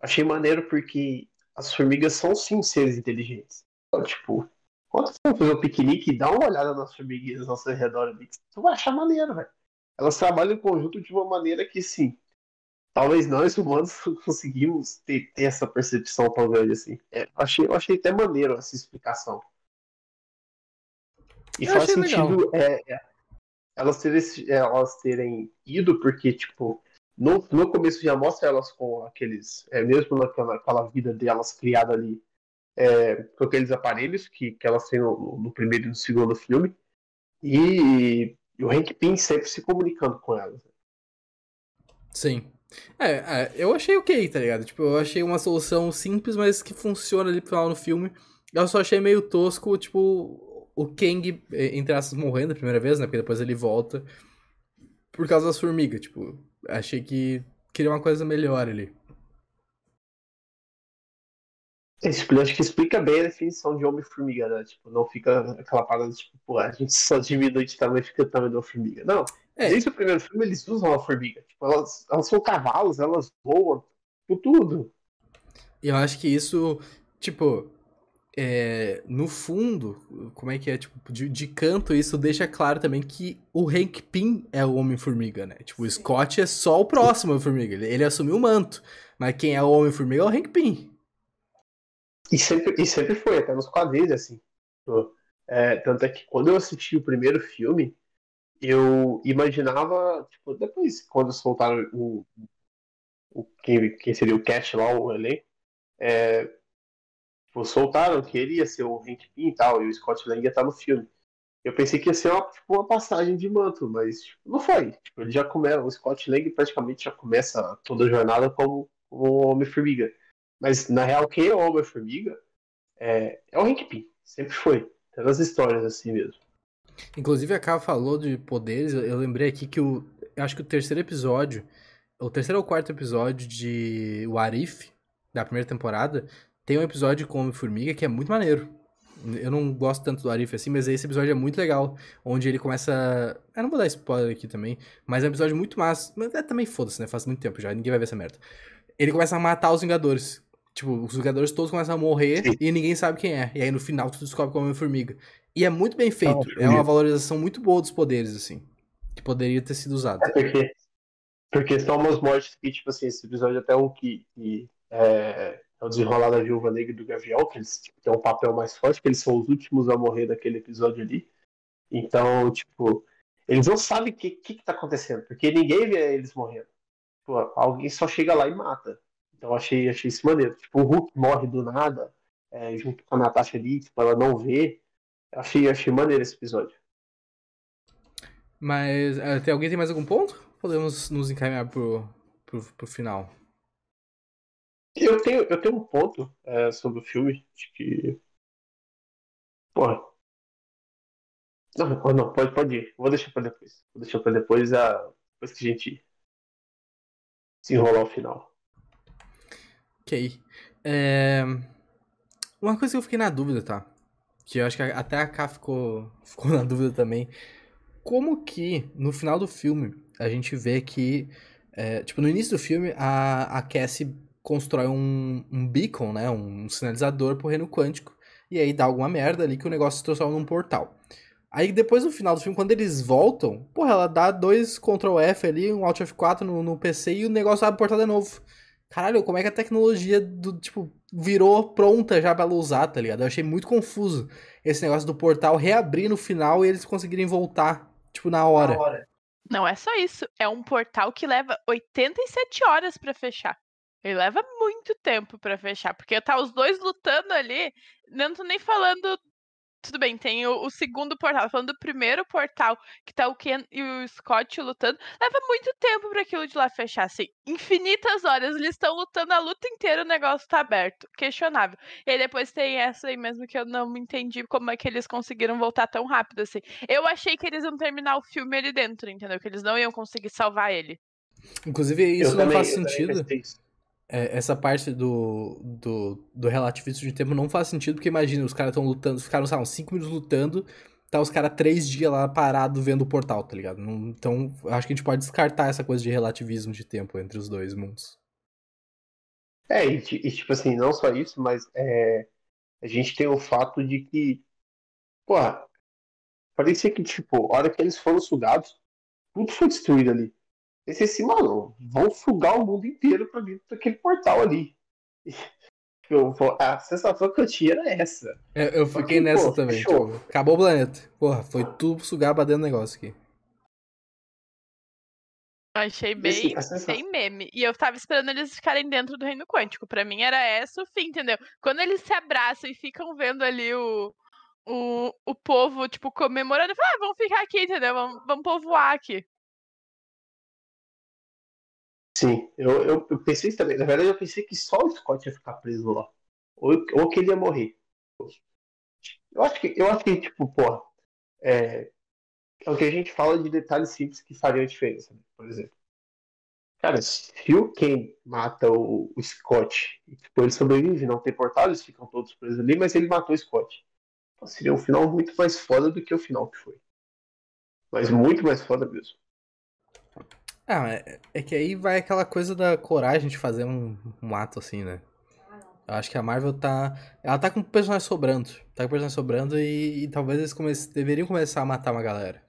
achei maneiro porque as formigas são sim seres inteligentes. Então, tipo, quando você for fazer um piquenique, dá uma olhada nas formiguinhas ao seu redor ali. Você vai achar maneiro, velho. Elas trabalham em conjunto de uma maneira que, sim, talvez nós humanos conseguimos ter, ter essa percepção tão grande assim. É, achei, eu achei até maneiro essa explicação. E eu faz sentido é, é, elas, terem, elas terem ido, porque, tipo, no, no começo já mostra elas com aqueles. É, mesmo naquela, naquela vida delas criada ali, é, com aqueles aparelhos que, que elas têm no, no primeiro e no segundo filme. E, e o Hank Pym sempre se comunicando com elas. Sim. É, é, eu achei ok, tá ligado? Tipo, eu achei uma solução simples, mas que funciona ali pro final no filme. Eu só achei meio tosco, tipo, o Kang, entre aspas, morrendo a primeira vez, né? Porque depois ele volta. Por causa das formigas, tipo, achei que queria uma coisa melhor ali. Esse acho que explica bem a definição de Homem-Formiga, né? Tipo, não fica aquela parada tipo, pô, a gente só diminui de tamanho fica tamanho da formiga. Não. É. Desde o primeiro filme eles usam a formiga. Tipo, elas, elas são cavalos, elas voam, por tudo. Eu acho que isso, tipo, é, no fundo, como é que é? Tipo, de, de, canto, isso deixa claro também que o Hank Pym é o Homem-Formiga, né? Tipo, o Scott é só o próximo Homem-Formiga. Ele, ele, assumiu o manto. Mas quem é o Homem-Formiga é o Hank Pym. E sempre, e sempre foi, até nos quadrinhos, assim. É, tanto é que quando eu assisti o primeiro filme, eu imaginava, tipo, depois, quando soltaram o, o quem, quem seria o Cat lá, o elenco, é, Tipo, soltaram que ele ia ser o Hank Pym e tal, e o Scott Lang ia estar no filme. Eu pensei que ia ser uma, tipo, uma passagem de manto, mas tipo, não foi. Tipo, ele já começa, o Scott Lang praticamente já começa toda a jornada como, como um Homem-Formiga. Mas na real, quem é o Homem-Formiga é, é o Hank Pym, sempre foi. Tem as histórias assim mesmo. Inclusive, a Ká falou de poderes, eu lembrei aqui que o. Acho que o terceiro episódio, o terceiro ou quarto episódio de Warif, da primeira temporada, tem um episódio com Homem-Formiga que é muito maneiro. Eu não gosto tanto do Arif assim, mas esse episódio é muito legal. Onde ele começa. Eu não vou dar spoiler aqui também, mas é um episódio muito massa. Mas é também foda-se, né? Faz muito tempo já, ninguém vai ver essa merda. Ele começa a matar os Vingadores. Tipo, os Vingadores todos começam a morrer Sim. e ninguém sabe quem é. E aí no final tu descobre como é Homem-Formiga. E é muito bem feito. é uma valorização muito boa dos poderes, assim. Que poderia ter sido usado. É porque, porque são umas mortes que, tipo assim, esse episódio é até um que, que é, é o desenrolar da Viúva Negra e do Gavião, que eles tipo, têm um papel mais forte, que eles são os últimos a morrer daquele episódio ali. Então, tipo, eles não sabem o que, que, que tá acontecendo, porque ninguém vê eles morrendo. Tipo, alguém só chega lá e mata. Então achei, achei isso maneiro. Tipo, o Hulk morre do nada, é, junto com a Natasha ali, tipo, ela não vê. Achei, achei maneiro esse episódio. Mas tem alguém tem mais algum ponto? Podemos nos encaminhar pro, pro, pro final. Eu tenho, eu tenho um ponto é, sobre o filme de que. Porra. Não, não, pode, pode ir. Vou deixar pra depois. Vou deixar pra depois, a... depois que a gente se enrolar o final. Ok. É... Uma coisa que eu fiquei na dúvida, tá? Que eu acho que até a K ficou, ficou na dúvida também. Como que, no final do filme, a gente vê que. É, tipo, no início do filme, a, a Cassie constrói um, um beacon, né? Um sinalizador pro reino quântico. E aí dá alguma merda ali que o negócio se transforma num portal. Aí depois no final do filme, quando eles voltam, porra, ela dá dois Ctrl F ali, um Alt F4 no, no PC e o negócio abre o portal de novo. Caralho, como é que a tecnologia do, tipo, virou pronta já pra ela usar, tá ligado? Eu achei muito confuso esse negócio do portal reabrir no final e eles conseguirem voltar, tipo, na hora. Na hora. Não é só isso, é um portal que leva 87 horas para fechar. Ele leva muito tempo para fechar, porque tá os dois lutando ali, não tô nem falando tudo bem, tem o, o, segundo portal. Falando do primeiro portal, que tá o Ken e o Scott lutando, leva muito tempo para aquilo de lá fechar, assim. Infinitas horas. Eles estão lutando a luta inteira, o negócio tá aberto. Questionável. E aí depois tem essa aí mesmo que eu não entendi como é que eles conseguiram voltar tão rápido, assim. Eu achei que eles iam terminar o filme ali dentro, entendeu? Que eles não iam conseguir salvar ele. Inclusive, isso eu não também, faz sentido é, essa parte do, do, do relativismo de tempo não faz sentido, porque imagina, os caras estão lutando, ficaram, sei lá, uns 5 minutos lutando, tá os caras três dias lá parados vendo o portal, tá ligado? Não, então, acho que a gente pode descartar essa coisa de relativismo de tempo entre os dois mundos. É, e, e tipo assim, não só isso, mas é, a gente tem o fato de que, pô, parecia que, tipo, a hora que eles foram sugados, tudo foi destruído ali. Pensei assim, mano, vão sugar o mundo inteiro pra dentro daquele portal ali. Eu, a sensação que eu tinha era essa. Eu, eu fiquei nessa pô, também. Tipo, acabou o planeta. Porra, foi tudo sugar pra dentro do negócio aqui. Achei bem, assim, bem meme. E eu tava esperando eles ficarem dentro do reino quântico. Pra mim era essa o fim, entendeu? Quando eles se abraçam e ficam vendo ali o, o, o povo, tipo, comemorando, eu falei, ah, vamos ficar aqui, entendeu? Vamos, vamos povoar aqui. Sim, eu, eu, eu, pensei também. Na verdade, eu pensei que só o Scott ia ficar preso lá. Ou, ou que ele ia morrer. Eu acho que, eu acho que tipo, porra, é, é o que a gente fala de detalhes simples que fariam diferença, né? por exemplo. Cara, se o Ken mata o, o Scott e tipo, ele sobrevive, não tem portal, eles ficam todos presos ali, mas ele matou o Scott. Então seria um final muito mais foda do que o final que foi. Mas muito mais foda mesmo. Ah, é, é, que aí vai aquela coisa da coragem de fazer um, um ato assim, né? Eu acho que a Marvel tá. Ela tá com o personagem sobrando. Tá com o personagem sobrando e, e talvez eles come... deveriam começar a matar uma galera.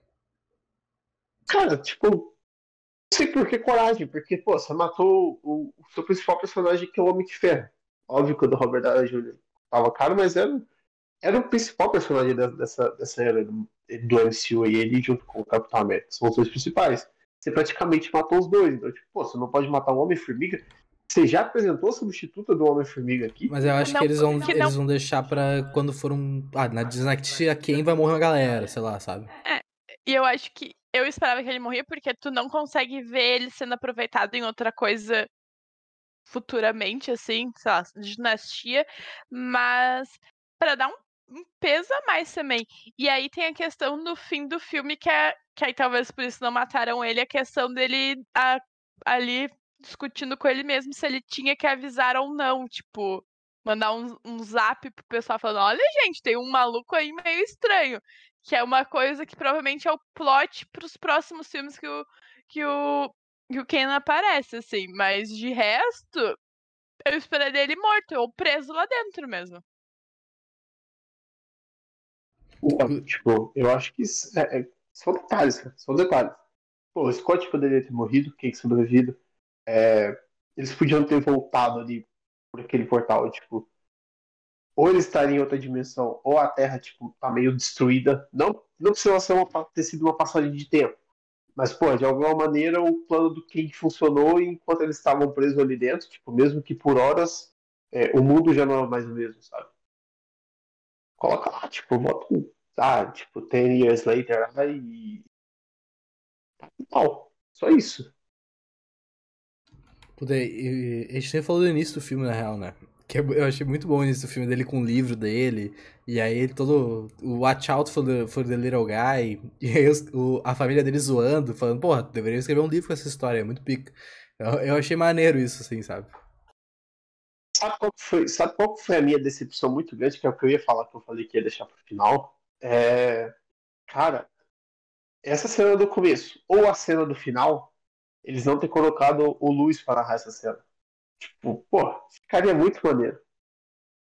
Cara, tipo. Não sei por que coragem, porque, pô, você matou o, o seu principal personagem que é o Homem de Ferro. Óbvio que o do Robert Downey Jr. tava caro, mas era, era o principal personagem dessa, dessa era do, do MCU e ele junto com o Capitão América. São os dois principais você praticamente matou os dois. Então, tipo, pô, você não pode matar o Homem-Formiga. Você já apresentou a substituta do Homem-Formiga aqui? Mas eu acho não, que eles vão, eles vão deixar pra quando for um. Ah, na Disney quem vai morrer uma galera, sei lá, sabe? É, e eu acho que. Eu esperava que ele morria porque tu não consegue ver ele sendo aproveitado em outra coisa futuramente, assim, sei lá, dinastia. Mas para dar um um peso a mais também. E aí tem a questão do fim do filme, que é. Que aí talvez por isso não mataram ele, a questão dele a, ali discutindo com ele mesmo se ele tinha que avisar ou não. Tipo, mandar um, um zap pro pessoal falando: olha, gente, tem um maluco aí meio estranho. Que é uma coisa que provavelmente é o plot pros próximos filmes que o, que o, que o Ken aparece, assim. Mas de resto, eu esperaria ele morto ou preso lá dentro mesmo. Tipo, eu acho que é, é, são detalhes, cara, são detalhes. Pô, o Scott poderia ter morrido, quem sobrevivido. É, eles podiam ter voltado ali por aquele portal, tipo. Ou eles estariam em outra dimensão, ou a Terra, tipo, tá meio destruída. Não, não precisa ser uma, ter sido uma passagem de tempo. Mas, pô, de alguma maneira o plano do King funcionou enquanto eles estavam presos ali dentro, tipo, mesmo que por horas é, o mundo já não é mais o mesmo, sabe? Coloca lá, tipo, bota ah, tipo, 10 years later, aí. Não, só isso. Puta, a gente nem falou do início do filme, na real, né? Que é eu achei muito bom o filme dele com o livro dele. E aí ele todo. O Watch Out for the, for the Little Guy. E aí os, o, a família dele zoando, falando, porra, deveria escrever um livro com essa história, é muito pica. Eu, eu achei maneiro isso, assim, sabe? Sabe qual, foi, sabe qual foi a minha decepção muito grande? Que é o que eu ia falar, que eu falei que ia deixar pro final. É. Cara, essa cena do começo ou a cena do final, eles não ter colocado o Luiz para narrar essa cena. Tipo, pô, ficaria muito maneiro.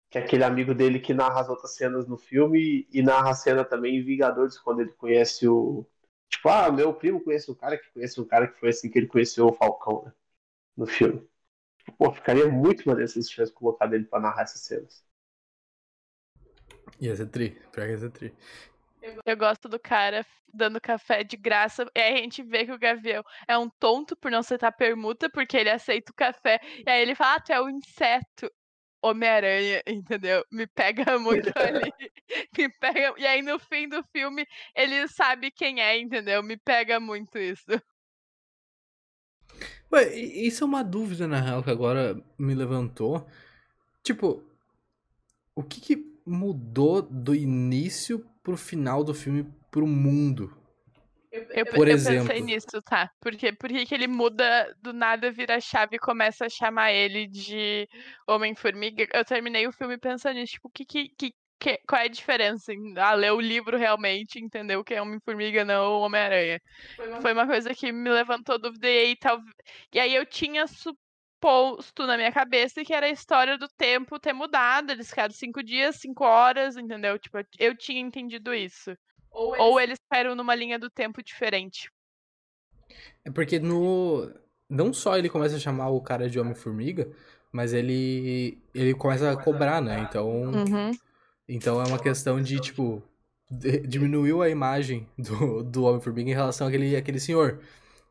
Que é aquele amigo dele que narra as outras cenas no filme e narra a cena também em Vingadores, quando ele conhece o. Tipo, ah, meu primo conhece um cara que conhece um cara que foi assim que ele conheceu o Falcão, né? No filme. Pô, ficaria muito maneiro se eles tivessem colocado ele pra narrar essas cenas. Ia ser tri, pior que ia ser tri. Eu gosto do cara dando café de graça. E aí a gente vê que o Gavião é um tonto por não aceitar permuta, porque ele aceita o café. E aí ele fala, ah, tu é um inseto. Homem-Aranha, entendeu? Me pega muito ali. Me pega. E aí no fim do filme ele sabe quem é, entendeu? Me pega muito isso. Ué, isso é uma dúvida, na real, que agora me levantou. Tipo, o que, que mudou do início pro final do filme pro mundo? Eu, Por eu exemplo. pensei nisso, tá? Porque por que que ele muda do nada, vira a chave e começa a chamar ele de Homem-Formiga? Eu terminei o filme pensando nisso, tipo, que, que, que, que- qual é a diferença em ah, ler o livro realmente, entender o que é Homem-Formiga, não Homem-Aranha? Foi uma coisa que me levantou dúvida e aí, tal... e aí eu tinha suposto na minha cabeça que era a história do tempo ter mudado, eles ficaram cinco dias, cinco horas, entendeu? Tipo, eu- tinha entendido isso. Ou eles ficaram numa linha do tempo diferente. É porque no. Não só ele começa a chamar o cara de Homem-Formiga, mas ele. ele começa a cobrar, né? Então. Uhum. Então é uma questão de, tipo. de- diminuiu a imagem do, do Homem-Formiga em relação àquele, àquele senhor.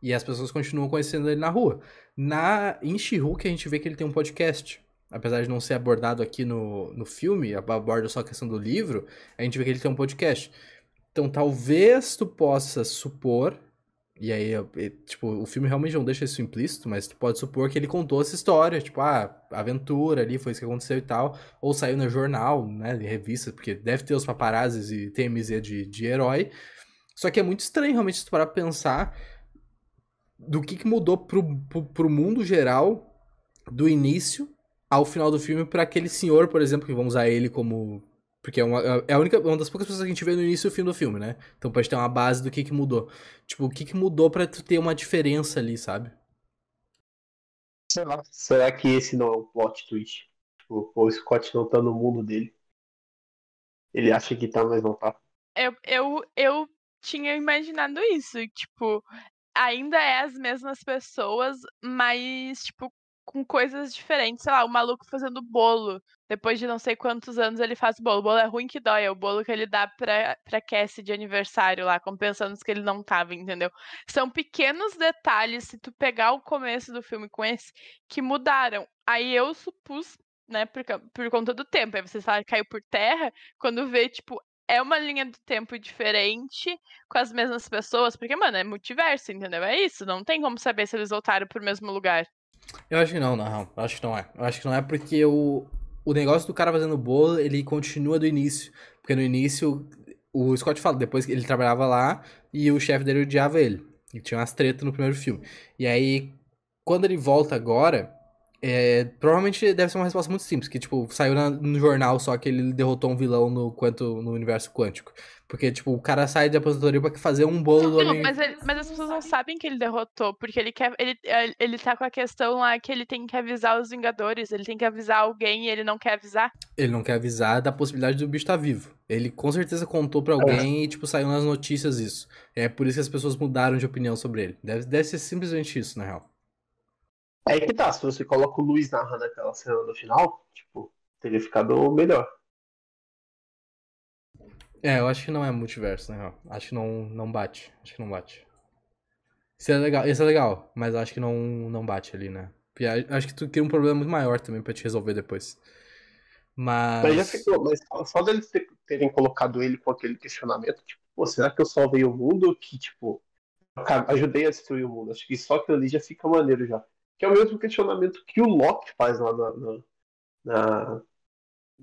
E as pessoas continuam conhecendo ele na rua. Na, em She-Hulk a gente vê que ele tem um podcast. Apesar de não ser abordado aqui no, no filme, aborda só a questão do livro, a gente vê que ele tem um podcast. Então talvez tu possa supor, e aí, tipo, o filme realmente não deixa isso implícito, mas tu pode supor que ele contou essa história, tipo, ah, aventura ali, foi isso que aconteceu e tal, ou saiu no jornal, né, de revista, porque deve ter os paparazzis e TMZ de, de herói. Só que é muito estranho realmente se tu parar pra pensar do que, que mudou pro, pro, pro mundo geral do início ao final do filme pra aquele senhor, por exemplo, que vamos usar ele como. Porque é uma, é a única, uma das poucas pessoas que a gente vê no início e fim do filme, né? Então pode ter uma base do que, que mudou. Tipo, o que, que mudou pra tu ter uma diferença ali, sabe? Sei lá. Será que esse não é um plot twist? Tipo, o Scott não tá no mundo dele. Ele acha que tá, mas não tá. Eu, eu, eu tinha imaginado isso, tipo, ainda é as mesmas pessoas, mas, tipo, com coisas diferentes. Sei lá, o maluco fazendo bolo. Depois de não sei quantos anos ele faz bolo. O bolo é ruim que dói, é o bolo que ele dá pra, pra Cassie de aniversário lá, compensando os que ele não tava, entendeu? São pequenos detalhes, se tu pegar o começo do filme com esse, que mudaram. Aí eu supus, né, por, por conta do tempo. Aí vocês falam que caiu por terra, quando vê, tipo, é uma linha do tempo diferente, com as mesmas pessoas, porque, mano, é multiverso, entendeu? É isso, não tem como saber se eles voltaram pro mesmo lugar. Eu acho que não, não. Acho que não é. Eu acho que não é porque o, o negócio do cara fazendo bolo, ele continua do início. Porque no início, o Scott fala, depois ele trabalhava lá e o chefe dele odiava ele. E tinha umas tretas no primeiro filme. E aí, quando ele volta agora, é, provavelmente deve ser uma resposta muito simples, que, tipo, saiu na- no jornal só que ele derrotou um vilão no, quanto, no universo quântico. Porque, tipo, o cara sai de aposentadoria pra fazer um bolo do Não, Homem... mas, ele- mas as pessoas não sabem que ele derrotou, porque ele quer. Ele, ele- tá com a questão lá que ele tem que avisar os Vingadores, ele tem que avisar alguém e ele não quer avisar. Ele não quer avisar da possibilidade do bicho estar vivo. Ele com certeza contou pra alguém e, tipo, saiu nas notícias isso. É por isso que as pessoas mudaram de opinião sobre ele. Deve, deve ser simplesmente isso, na real. É que tá, se você coloca o Luiz narrando aquela cena no final, tipo, teria ficado melhor. É, eu acho que não é multiverso, na real. Acho que não, não bate. Acho que não bate. Isso é legal, isso é legal, mas acho que não, não bate ali, né? Porque acho que tu cria um problema muito maior também pra te resolver depois. Mas. Mas já ficou, mas só- deles ter- terem colocado ele com aquele questionamento, tipo, pô, será que eu salvei o mundo que, tipo, ajudei a destruir o mundo? Acho que só aquilo ali já fica maneiro já. Que é o mesmo questionamento que o Loki faz lá na, na- na,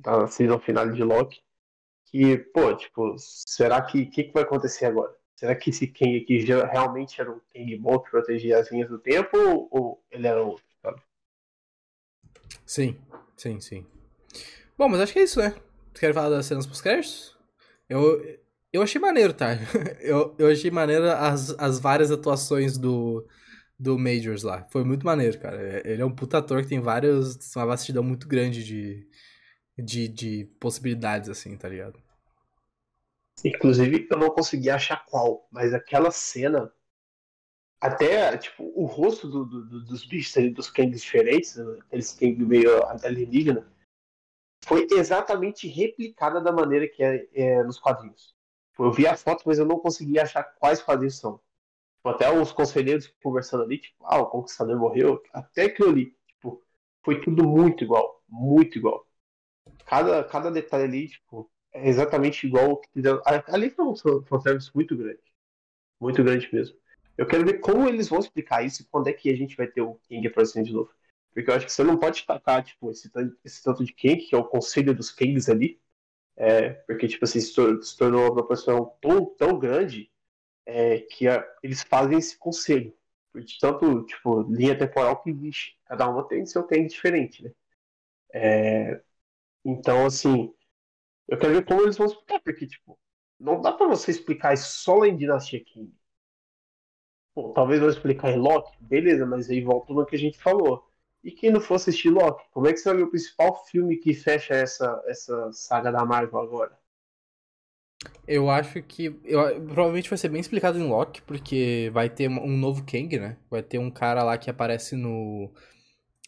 na season final de Loki. Que, pô, tipo, será que o que, que vai acontecer agora? Será que esse Kang aqui realmente era um Kang bom que protegia as linhas do tempo ou, ou ele era outro, sabe? Sim, sim, sim. Bom, mas acho que é isso, né? Você quer falar das cenas pós-créditos? Eu, eu achei maneiro, tá? Eu, eu achei maneiro as, as várias atuações do, do Majors lá. Foi muito maneiro, cara. Ele é um puta ator que tem vários. uma vastidão muito grande de, de, de possibilidades, assim, tá ligado? Inclusive, eu não consegui achar qual, mas aquela cena. Até, tipo, o rosto do, do, dos bichos ali, dos Kangs diferentes, aqueles Kang meio alienígena, foi exatamente replicada da maneira que é, é nos quadrinhos. Tipo, eu vi a foto, mas eu não consegui achar quais quadrinhos são. Tipo, até os conselheiros conversando ali, tipo, ah, o conquistador morreu. Até que eu li, tipo, foi tudo muito igual, muito igual. Cada, cada detalhe ali, tipo, é exatamente igual o que. Ali foi um fanservice muito grande. Muito grande mesmo. Eu quero ver como eles vão explicar isso e quando é que a gente vai ter o King aparecendo de novo. Porque eu acho que você não pode tacar, tipo, esse, esse tanto de King, que é o conselho dos Kings ali. É, porque, tipo assim, se tornou uma proporção tão, tão grande é, que a, eles fazem esse conselho. De tanto, tipo, linha temporal que existe. Cada uma tem seu King diferente, né? É, então, assim, eu quero ver como eles vão explicar, porque, tipo, não dá pra você explicar isso só em Dinastia King. Pô, talvez vão explicar em Loki, beleza, mas aí volta no que a gente falou. E quem não for assistir Loki, como é que será o principal filme que fecha essa, essa saga da Marvel agora? Eu acho que. Eu, provavelmente vai ser bem explicado em Loki, porque vai ter um novo Kang, né? Vai ter um cara lá que aparece no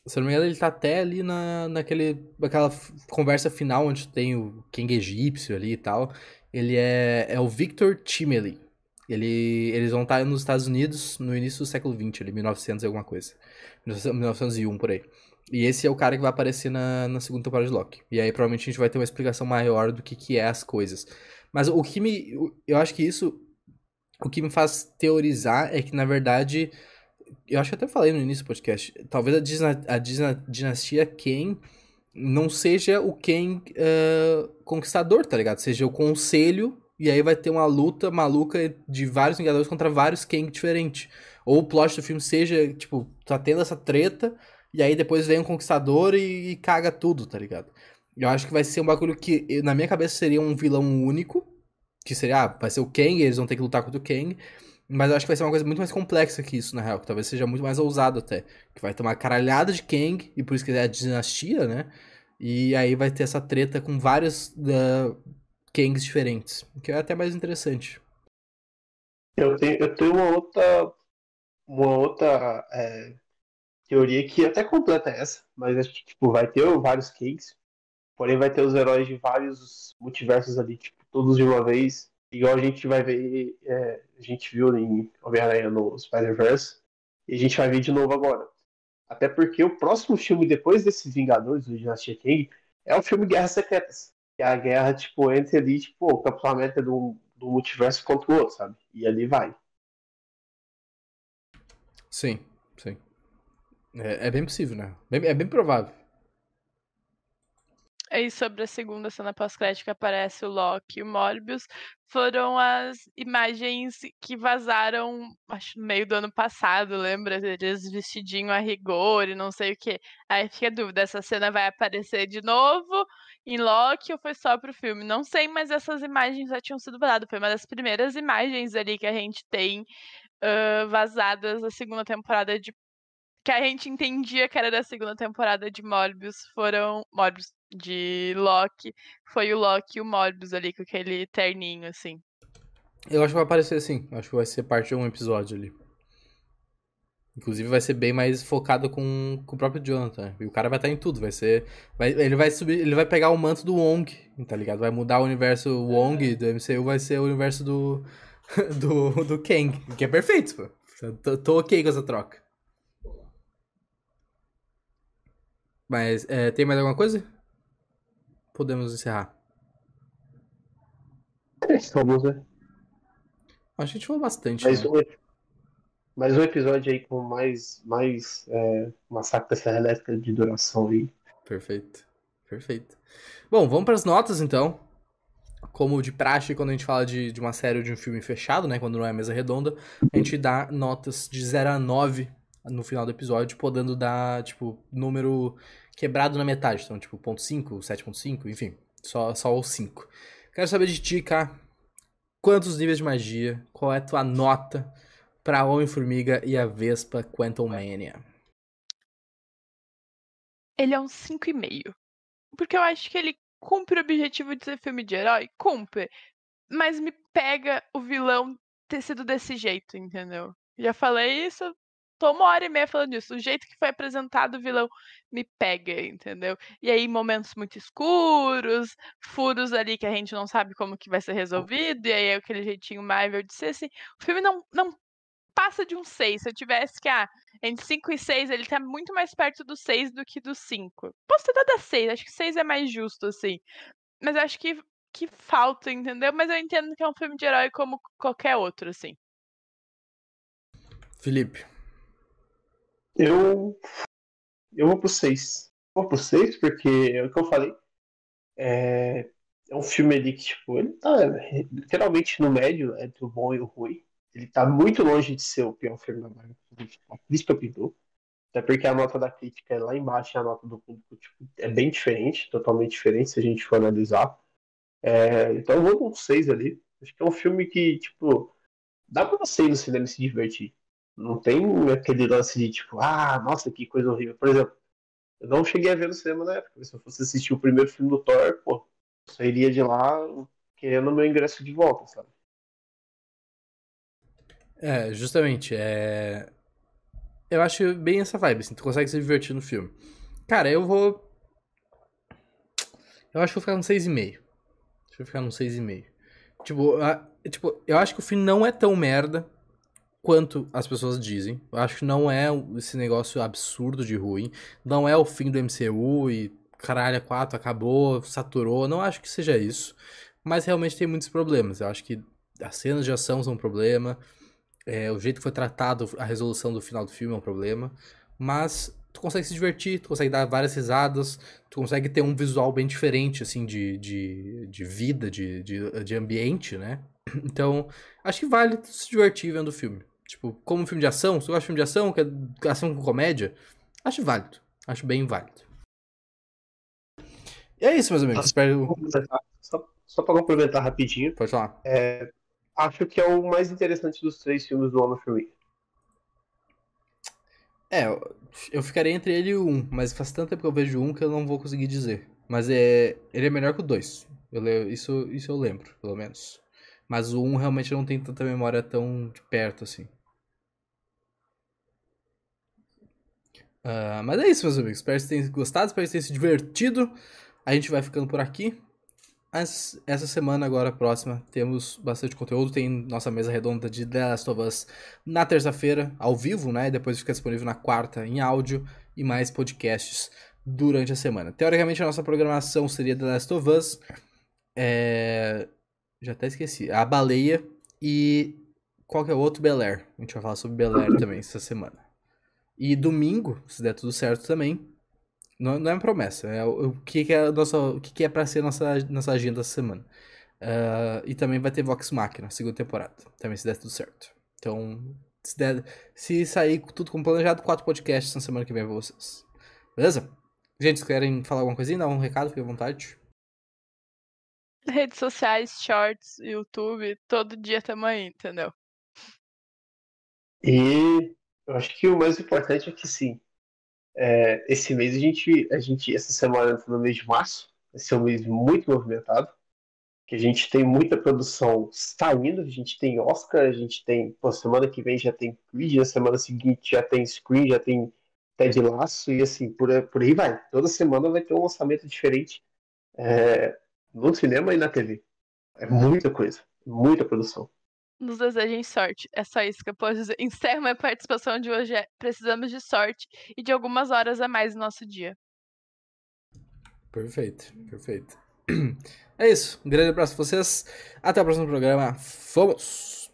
se não me engano, ele tá até ali na, naquele, naquela conversa final onde tem o King egípcio ali e tal. Ele é, é o Victor Timely. Ele, eles vão estar nos Estados Unidos no início do século XX, ali, 1900 e alguma coisa. 1901, por aí. E esse é o cara que vai aparecer na, na segunda temporada de Loki. E aí provavelmente a gente vai ter uma explicação maior do que, que é as coisas. Mas o que me. Eu acho que isso. O que me faz teorizar é que, na verdade, eu acho que até falei no início do podcast, talvez a, a dinastia Ken não seja o Ken uh, conquistador, tá ligado? Seja o conselho, e aí vai ter uma luta maluca de vários Vingadores contra vários Ken diferentes. Ou o plot do filme seja, tipo, tá tendo essa treta, e aí depois vem um conquistador e, e caga tudo, tá ligado? Eu acho que vai ser um bagulho que, na minha cabeça, seria um vilão único, que seria, ah, vai ser o Kang, eles vão ter que lutar contra o Kang, mas eu acho que vai ser uma coisa muito mais complexa que isso, na real. Que talvez seja muito mais ousado até. Que vai ter uma caralhada de Kang, e por isso que é a dinastia, né? E aí vai ter essa treta com vários uh, Kangs diferentes. Que é até mais interessante. Eu tenho, eu tenho uma outra. Uma outra é, teoria que até completa essa, mas acho que tipo, vai ter vários Kangs. Porém vai ter os heróis de vários multiversos ali, tipo, todos de uma vez igual a gente vai ver, é, a gente viu em Homem-Aranha no Spider-Verse, e a gente vai ver de novo agora. Até porque o próximo filme depois desses Vingadores, do Dynasty King, é o filme Guerras Secretas. Que é a guerra, tipo, entre ali, tipo, o Capitão do, do multiverso contra o outro, sabe? E ali vai. Sim, sim. É, é bem possível, né? é bem provável. Aí sobre a segunda cena pós-crédito que aparece o Loki e o Morbius, foram as imagens que vazaram, acho, no meio do ano passado, lembra? Eles vestidinho a rigor e não sei o que. Aí fica a dúvida, essa cena vai aparecer de novo em Loki ou foi só pro filme? Não sei, mas essas imagens já tinham sido vazadas. Foi uma das primeiras imagens ali que a gente tem uh, vazadas da segunda temporada de que a gente entendia que era da segunda temporada de Morbius foram. Morbius, de Loki. Foi o Loki e o Morbius ali, com aquele terninho, assim. Eu acho que vai aparecer assim. Acho que vai ser parte de um episódio ali. Inclusive vai ser bem mais focado com, com o próprio Jonathan. E o cara vai estar em tudo. Vai ser. Vai, ele vai subir. Ele vai pegar o manto do Wong, tá ligado? Vai mudar o universo Wong do MCU, vai ser o universo do. do, do Kang. Que é perfeito, pô. Tô, tô ok com essa troca. Mas é, tem mais alguma coisa? Podemos encerrar. Vamos, né? Acho que a gente falou bastante. Mais, né? um, mais um episódio aí com mais, mais é, massacre da Serra Elétrica de duração aí. Perfeito. Perfeito. Bom, vamos para as notas então. Como de praxe, quando a gente fala de, de uma série ou de um filme fechado, né? Quando não é mesa redonda, a gente dá notas de 0 a 9 no final do episódio, podendo dar, tipo, número quebrado na metade. Então, tipo, ponto .5, 7.5, enfim. Só, só o 5. Quero saber de ti, cara. Quantos níveis de magia? Qual é a tua nota pra Homem-Formiga e a Vespa Quantum Mania? Ele é um 5,5. Porque eu acho que ele cumpre o objetivo de ser filme de herói? Cumpre. Mas me pega o vilão ter sido desse jeito, entendeu? Já falei isso, tô uma hora e meia falando isso. O jeito que foi apresentado o vilão me pega, entendeu? E aí, momentos muito escuros, furos ali que a gente não sabe como que vai ser resolvido, e aí é aquele jeitinho Marvel de ser assim. O filme não, não passa de um 6. Se eu tivesse que, ah, entre 5 e 6, ele tá muito mais perto do 6 do que do 5. Posso ter dado a 6, acho que 6 é mais justo, assim. Mas acho que, que falta, entendeu? Mas eu entendo que é um filme de herói como qualquer outro, assim. Felipe. Eu. Eu vou pro 6. Vou pro 6 porque é o que eu falei. É, é um filme ali que, tipo, ele tá literalmente no médio entre o bom e o ruim. Ele tá muito longe de ser o pior filme da Marvel. A crítica pintou. Até porque a nota da crítica é lá embaixo e a nota do público tipo, é bem diferente, totalmente diferente se a gente for analisar. É, então eu vou com 6 ali. Acho que é um filme que, tipo, dá pra você ir no cinema se divertir. Não tem aquele lance de tipo, ah, nossa, que coisa horrível. Por exemplo, eu não cheguei a ver no cinema na época. Se eu fosse assistir o primeiro filme do Thor, pô, sairia de lá querendo o meu ingresso de volta, sabe? É, justamente, é... Eu acho bem essa vibe, assim, tu consegue se divertir no filme. Cara, eu vou... Eu acho que vou ficar no 6,5. Deixa eu ficar no 6,5. Tipo, a... tipo, eu acho que o filme não é tão merda quanto as pessoas dizem. Eu acho que não é esse negócio absurdo de ruim. Não é o fim do MCU e caralho, 4 acabou, saturou. Não acho que seja isso. Mas realmente tem muitos problemas. Eu acho que as cenas de ação são um problema. É, o jeito que foi tratado a resolução do final do filme é um problema. Mas tu consegue se divertir, tu consegue dar várias risadas, tu consegue ter um visual bem diferente, assim, de, de, de vida, de, de, de ambiente, né? Então, acho que vale se divertir vendo o filme. Tipo, como um filme de ação, se tu gosta de filme de ação, que é ação com comédia, acho válido. Acho bem válido. E é isso, meus amigos. Espero... Só, só pra complementar rapidinho. Pode falar. É, acho que é o mais interessante dos três filmes do Homem-Formiga. É, eu ficaria entre ele e o 1, mas faz tanto tempo que eu vejo um que eu não vou conseguir dizer. Mas é, ele é melhor que o 2. Eu, isso, isso eu lembro, pelo menos. Mas o 1 realmente não tem tanta memória tão de perto assim. Uh, mas é isso, meus amigos. Espero que tenham gostado, espero que tenham se divertido. A gente vai ficando por aqui. Essa semana, agora próxima, temos bastante conteúdo. Tem nossa mesa redonda de The Last of Us na terça-feira, ao vivo, né? Depois fica disponível na quarta em áudio e mais podcasts durante a semana. Teoricamente, a nossa programação seria The Last of Us. É... Já até esqueci. A Baleia e qual que é o outro? Bel Air. A gente vai falar sobre Bel Air também essa semana. E domingo, se der tudo certo também, não, não é uma promessa, é o, o que, que é nossa, o que, que é para ser nossa, nossa agenda essa semana. Uh, e também vai ter Vox Machina, segunda temporada, também se der tudo certo. Então, se, der, se sair tudo como planejado, quatro podcasts na semana que vem pra vocês. Beleza? Gente, se querem falar alguma coisinha, dá um recado, fique à vontade. Redes sociais, shorts, YouTube, todo dia tamo aí, entendeu? E eu acho que o mais importante é que sim. É, esse mês a gente, a gente, essa semana no mês de março, vai ser um mês muito movimentado, que a gente tem muita produção saindo, a gente tem Oscar, a gente tem, pô, semana que vem já tem Creed, na semana seguinte já tem Screen, já tem Ted Laço, e assim, por, por aí vai. Toda semana vai ter um lançamento diferente é, no cinema e na TV. É muita coisa, muita produção nos desejem sorte. É só isso que eu posso dizer. Encerro minha participação de hoje. É, precisamos de sorte e de algumas horas a mais no nosso dia. Perfeito, perfeito. É isso. Um grande abraço pra vocês. Até o próximo programa. Fomos!